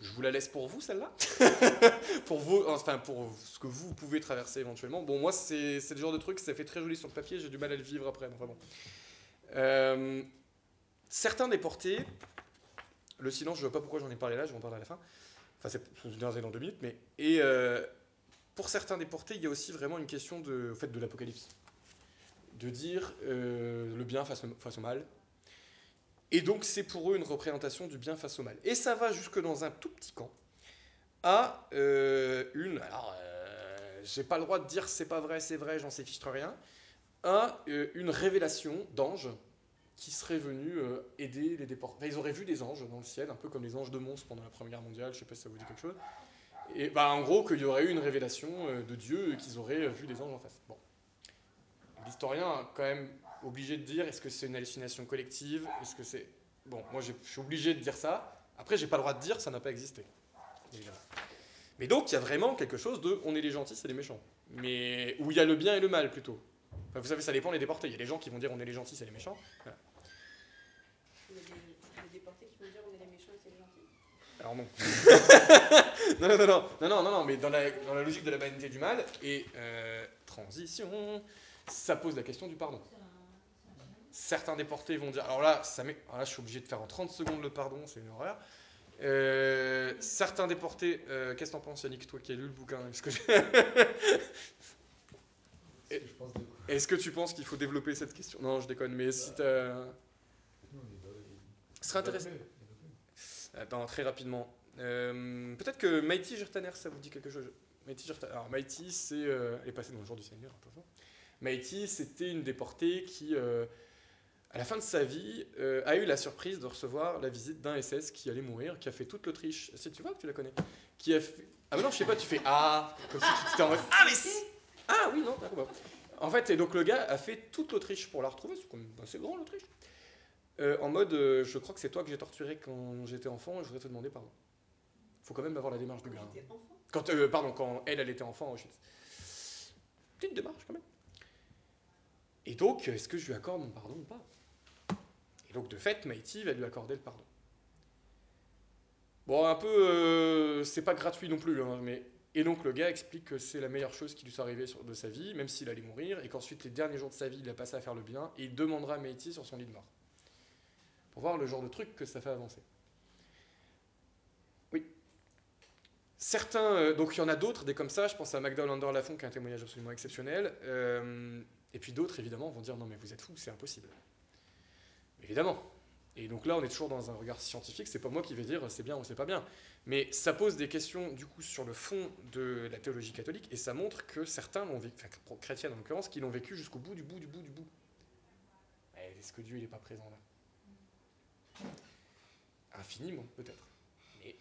Je vous la laisse pour vous, celle-là Pour vous, enfin, pour ce que vous pouvez traverser éventuellement. Bon, moi, c'est le genre de truc, ça fait très joli sur le papier, j'ai du mal à le vivre après. Enfin bon. Euh, certains déportés, le silence, je ne vois pas pourquoi j'en ai parlé là, je vais en parler à la fin. Enfin, c'est dans deux minutes, mais. Et euh, pour certains déportés, il y a aussi vraiment une question de, fait, de l'apocalypse. De dire euh, le bien face au, mal. Et donc, c'est pour eux une représentation du bien face au mal. Et ça va jusque dans un tout petit camp à euh, une. Alors, j'ai pas le droit de dire c'est pas vrai, c'est vrai, j'en sais fiche rien. À une révélation d'ange qui serait venu euh, aider les déportés. Ils auraient vu des anges dans le ciel, un peu comme les anges de Mons pendant la Première Guerre mondiale, je sais pas si ça vous dit quelque chose. Et bah, en gros, qu'il y aurait eu une révélation euh, de Dieu et qu'ils auraient euh, vu des anges en face. Bon. L'historien a quand même obligé de dire est-ce que c'est une hallucination collective? Est-ce que c'est. Bon, moi je suis obligé de dire ça. Après, j'ai pas le droit de dire ça n'a pas existé. Mais donc, il y a vraiment quelque chose de on est les gentils, c'est les méchants. Mais où il y a le bien et le mal plutôt. Enfin, vous savez, ça dépend des déportés. Il y a des gens qui vont dire on est les gentils, c'est les méchants. Il y a des, des déportés qui vont dire on est les méchants et c'est les gentils. Alors non. non, non, non, non, non, non, non, mais dans la, dans la logique de la banalité du mal, et euh, transition, ça pose la question du pardon. Certains déportés vont dire, alors là, ça met, alors là je suis obligé de faire en 30 secondes le pardon, c'est une horreur. Euh, certains déportés, euh, qu'est-ce que t'en penses Yannick, toi qui as lu le bouquin Est-ce que, C'est ce que que tu penses qu'il faut développer cette question? Non, je déconne, mais si t'as... Ce serait intéressant. Attends, très rapidement. Euh, Peut-être que Mighty Jirtaner, ça vous dit quelque chose? Mighty. Alors, Mighty, c'est. euh, elle est passée dans le jour du Seigneur, un peu fort. Mighty, c'était une déportée qui, euh, à la fin de sa vie, euh, a eu la surprise de recevoir la visite d'un SS qui allait mourir, qui a fait toute l'Autriche. Si tu vois que tu la connais. Qui a fait. Ah, mais non, je sais pas, tu fais Ah Comme si tu étais en mode Ah, mais si Ah, oui, non, d'accord. bah. En fait, et donc le gars a fait toute l'Autriche pour la retrouver, c'est quand même assez grand l'Autriche. Euh, en mode, euh, je crois que c'est toi que j'ai torturé quand j'étais enfant et je voudrais te demander pardon. Faut quand même avoir la démarche du gars. hein. Quand, euh, pardon, quand elle, elle était enfant, Auschwitz. Petite démarche quand même. Et donc, est-ce que je lui accorde mon pardon ou pas? Et donc, de fait, Maïti va lui accorder le pardon. Bon, un peu, euh, c'est pas gratuit non plus, hein, mais. Et donc, le gars explique que c'est la meilleure chose qui lui soit arrivée sur- de sa vie, même s'il allait mourir, et qu'ensuite, les derniers jours de sa vie, il a passé à faire le bien, et il demandera à Maïti sur son lit de mort. Pour voir le genre de truc que ça fait avancer. Oui. Certains, euh, donc il y en a d'autres, des comme ça, je pense à Hollander Lafont qui a un témoignage absolument exceptionnel, euh, et puis d'autres évidemment vont dire non mais vous êtes fous, c'est impossible. Évidemment. Et donc là on est toujours dans un regard scientifique, c'est pas moi qui vais dire c'est bien ou c'est pas bien, mais ça pose des questions du coup sur le fond de la théologie catholique, et ça montre que certains l'ont vécu, enfin chrétiens en l'occurrence, qui l'ont vécu jusqu'au bout du bout du bout du bout. Est-ce que Dieu n'est pas présent là? Infiniment peut-être. Mais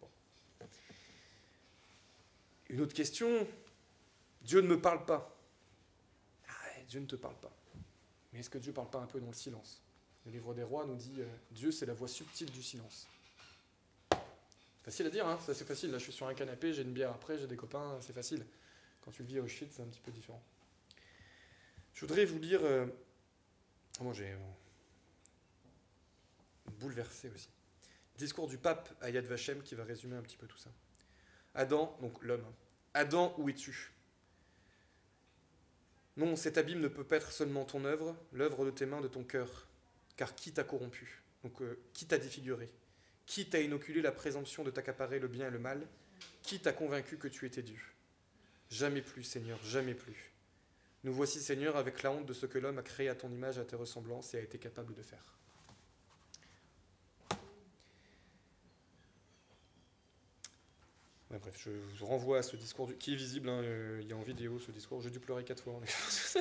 bon. Une autre question. Dieu ne me parle pas. Ah Dieu ne te parle pas. Mais est-ce que Dieu parle pas un peu dans le silence? Le livre des rois nous dit euh, Dieu c'est la voix subtile du silence. Facile à dire, hein ça c'est facile. Là je suis sur un canapé, j'ai une bière après, j'ai des copains, c'est facile. Quand tu le vis au shit, c'est un petit peu différent. Je voudrais vous lire. euh, Comment j'ai. Bouleversé aussi. Discours du pape à Yad Vashem qui va résumer un petit peu tout ça. Adam, donc l'homme. Adam, où es-tu? Non, cet abîme ne peut pas être seulement ton œuvre, l'œuvre de tes mains, de ton cœur. Car qui t'a corrompu? Donc, euh, qui t'a défiguré? Qui t'a inoculé la présomption de t'accaparer le bien et le mal? Qui t'a convaincu que tu étais Dieu? Jamais plus, Seigneur, jamais plus. Nous voici, Seigneur, avec la honte de ce que l'homme a créé à ton image, à tes ressemblances et a été capable de faire. Ouais, bref, je vous renvoie à ce discours du- qui est visible, hein, euh, il y a en vidéo ce discours. J'ai dû pleurer quatre fois. C'est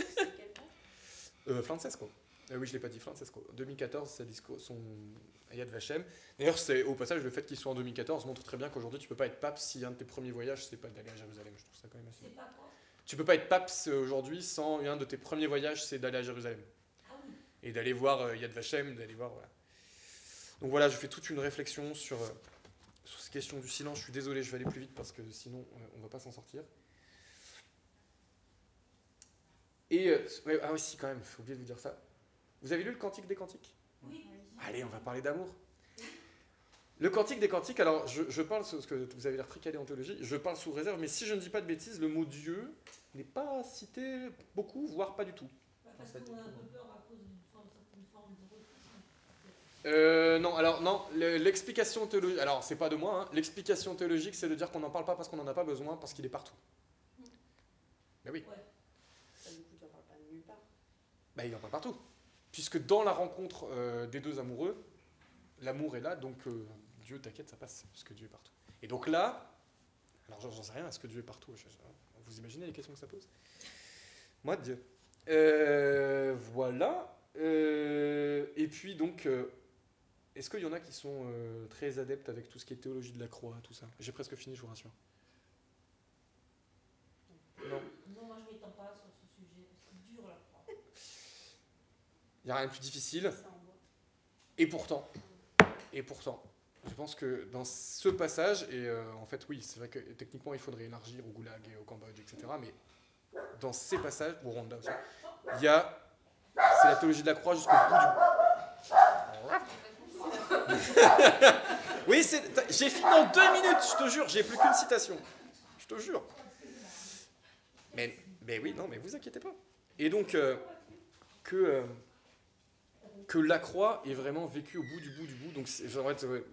Euh, Francesco. Euh, oui, je l'ai pas dit, Francesco. 2014, c'est discours, son Yad Vashem. D'ailleurs, c'est au passage le fait qu'il soit en 2014 montre très bien qu'aujourd'hui tu peux pas être pape si un de tes premiers voyages c'est pas d'aller à Jérusalem. Je trouve ça quand même assez. Pas quoi? Tu peux pas être pape aujourd'hui sans un de tes premiers voyages c'est d'aller à Jérusalem Ah oui. et d'aller voir euh, Yad Vashem, d'aller voir voilà. Donc voilà, je fais toute une réflexion sur euh, sur cette question du silence. Je suis désolé, je vais aller plus vite parce que sinon euh, on va pas s'en sortir. Et euh, ouais, ah oui, si quand même, faut oublier de vous dire ça. Vous avez lu le Cantique des Cantiques? Oui. Allez, on va parler d'amour. Le Cantique des Cantiques, alors je, je parle, parce que vous avez l'air très calé en théologie, je parle sous réserve, mais si je ne dis pas de bêtises, le mot Dieu n'est pas cité beaucoup, voire pas du tout. Parce qu'on a un peu peur à cause d'une forme, certaine forme d'érotisme. Euh, non, alors non, le- l'explication théologique, alors c'est pas de moi, hein, l'explication théologique c'est de dire qu'on n'en parle pas parce qu'on n'en a pas besoin, parce qu'il est partout. Ben oui, Bah, Du coup, tu en parles pas de nulle part. ben il en parle partout. Puisque dans la rencontre euh, des deux amoureux, l'amour est là, donc euh, Dieu, t'inquiète, ça passe, parce que Dieu est partout. Et donc là, alors j'en j'en sais rien, est-ce que Dieu est partout? Je- je- Vous imaginez les questions que ça pose? Moi, Dieu. Euh, voilà. Euh, et puis donc, euh, est-ce qu'il y en a qui sont euh, très adeptes avec tout ce qui est théologie de la croix, tout ça? J'ai presque fini, je vous rassure. Non. Non, moi je m'étends pas sur ce sujet. C'est dur la croix. Il n'y a rien de plus difficile. Et pourtant, et pourtant, je pense que dans ce passage, et euh, en fait oui, c'est vrai que techniquement il faudrait élargir au Goulag et au Cambodge, etc. Mais dans ces passages, au Rwanda aussi, il y a, c'est la théologie de la croix jusqu'au bout du... Oui, j'ai fini en deux minutes, je te jure, j'ai plus qu'une citation. Je te jure. Mais, mais oui, non, mais vous inquiétez pas. Et donc, euh, que, euh, que la croix est vraiment vécue au bout du bout du bout. Donc,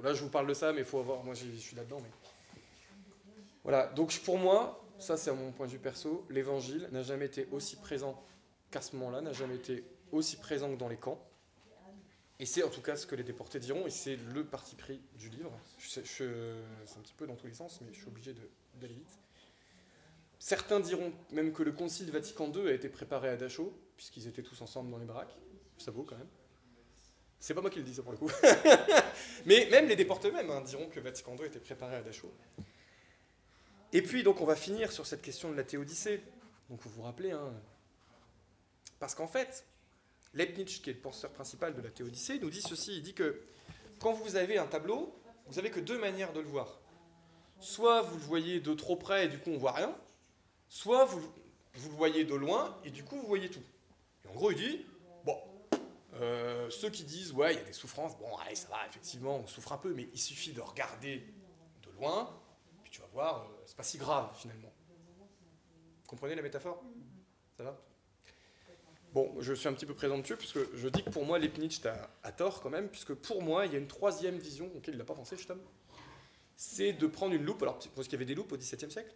là, je vous parle de ça, mais il faut avoir. Moi, je suis là-dedans, mais. Voilà, donc pour moi, ça c'est à mon point de vue perso, l'évangile n'a jamais été aussi présent qu'à ce moment-là, n'a jamais été aussi présent que dans les camps. Et c'est en tout cas ce que les déportés diront, et c'est le parti pris du livre. C'est un petit peu dans tous les sens, mais je suis obligé d'aller vite. Certains diront même que le concile Vatican II a été préparé à Dachau, puisqu'ils étaient tous ensemble dans les baraques. Ça vaut quand même. C'est pas moi qui le dis, ça pour le coup. Mais même les déportés eux-mêmes hein, diront que Vatican II a été préparé à Dachau. Et puis, donc, on va finir sur cette question de la théodicée. Donc, vous vous rappelez, hein, parce qu'en fait, Leibniz, qui est le penseur principal de la théodicée, nous dit ceci il dit que quand vous avez un tableau, vous n'avez que deux manières de le voir. Soit vous le voyez de trop près et du coup on voit rien, soit vous, vous le voyez de loin et du coup vous voyez tout. Et en gros, il dit bon, euh, ceux qui disent ouais, il y a des souffrances, bon, allez, ça va, effectivement, on souffre un peu, mais il suffit de regarder de loin, puis tu vas voir, euh, c'est pas si grave finalement. Vous comprenez la métaphore? Ça va? Bon, je suis un petit peu présomptueux, puisque je dis que pour moi, Leibniz a, tort quand même, puisque pour moi, il y a une troisième vision auquel il n'a pas pensé, Stam. C'est de prendre une loupe, alors parce qu'il y avait des loupes au XVIIe siècle,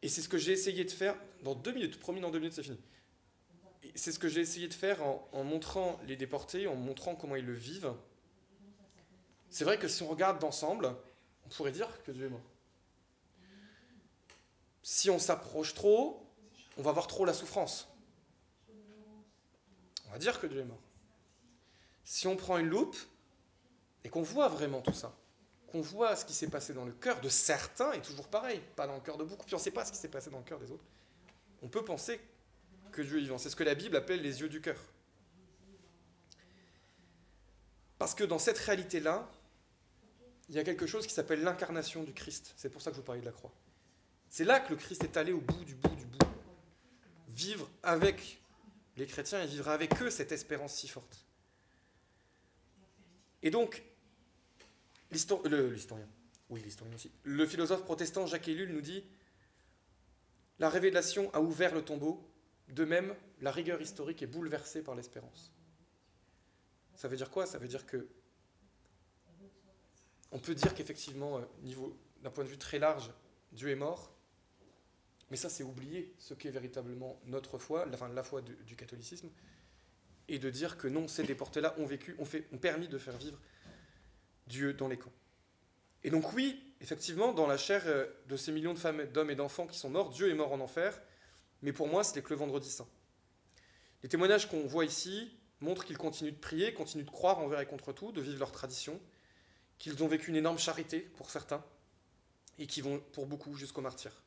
et c'est ce que j'ai essayé de faire dans deux minutes, promis dans deux minutes, c'est fini. C'est ce que j'ai essayé de faire en, en, montrant les déportés, en montrant comment ils le vivent. C'est vrai que si on regarde d'ensemble, on pourrait dire que Dieu est mort. Si on s'approche trop, on va voir trop la souffrance. On va dire que Dieu est mort. Si on prend une loupe et qu'on voit vraiment tout ça, qu'on voit ce qui s'est passé dans le cœur de certains, et toujours pareil, pas dans le cœur de beaucoup, puis on ne sait pas ce qui s'est passé dans le cœur des autres, on peut penser que Dieu est vivant. C'est ce que la Bible appelle les yeux du cœur. Parce que dans cette réalité-là, il y a quelque chose qui s'appelle l'incarnation du Christ. C'est pour ça que je vous parlais de la croix. C'est là que le Christ est allé au bout du bout du bout. Vivre avec les chrétiens et vivre avec eux cette espérance si forte. Et donc, l'historien, oui, l'historien aussi, le philosophe protestant Jacques Ellul nous dit La révélation a ouvert le tombeau, de même, la rigueur historique est bouleversée par l'espérance. Ça veut dire quoi? Ça veut dire que on peut dire qu'effectivement, euh, d'un point de vue très large, Dieu est mort, mais ça c'est oublier ce qu'est véritablement notre foi, la, foi du, catholicisme, et de dire que non, ces déportés-là ont vécu, ont, ont permis de faire vivre Dieu dans les camps. Et donc oui, effectivement, dans la chair euh, de ces millions de femmes, d'hommes et d'enfants qui sont morts, Dieu est mort en enfer, mais pour moi, ce n'est que le vendredi saint. Les témoignages qu'on voit ici montrent qu'ils continuent de prier, continuent de croire envers et contre tout, de vivre leur tradition, qu'ils ont vécu une énorme charité pour certains, et qui vont pour beaucoup jusqu'au martyr.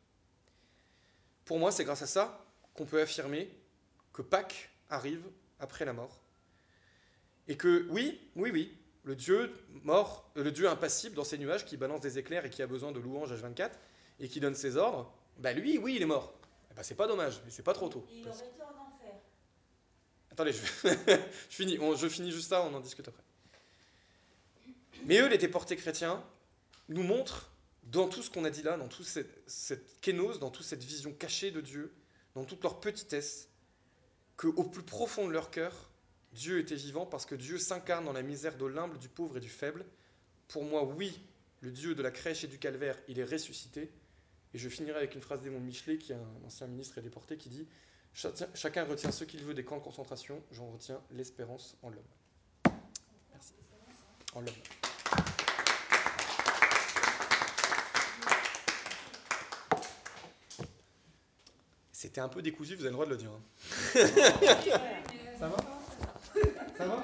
Pour moi, c'est grâce à ça qu'on peut affirmer que Pâques arrive après la mort. Et que oui, oui, oui, le Dieu mort, le Dieu impassible dans ses nuages qui balance des éclairs et qui a besoin de louanges H24 et qui donne ses ordres, bah lui, oui, il est mort. Ben, c'est pas dommage, mais c'est pas trop tôt. Il aurait été en enfer. Attendez, je, je finis, on, je finis juste ça, on en discute après. Mais eux, les déportés chrétiens, nous montrent dans tout ce qu'on a dit là, dans toute cette, cette kénose, dans toute cette vision cachée de Dieu, dans toute leur petitesse, qu'au plus profond de leur cœur, Dieu était vivant parce que Dieu s'incarne dans la misère de l'humble, du pauvre et du faible. Pour moi, oui, le Dieu de la crèche et du calvaire, il est ressuscité. Et je finirai avec une phrase d'Edmond Michelet, qui est un ancien ministre et déporté, qui dit Chacun retient ce qu'il veut des camps de concentration, j'en retiens l'espérance en l'homme. Merci. En l'homme. C'était un peu décousu, vous avez le droit de le dire. Hein. Ça va? Ça va?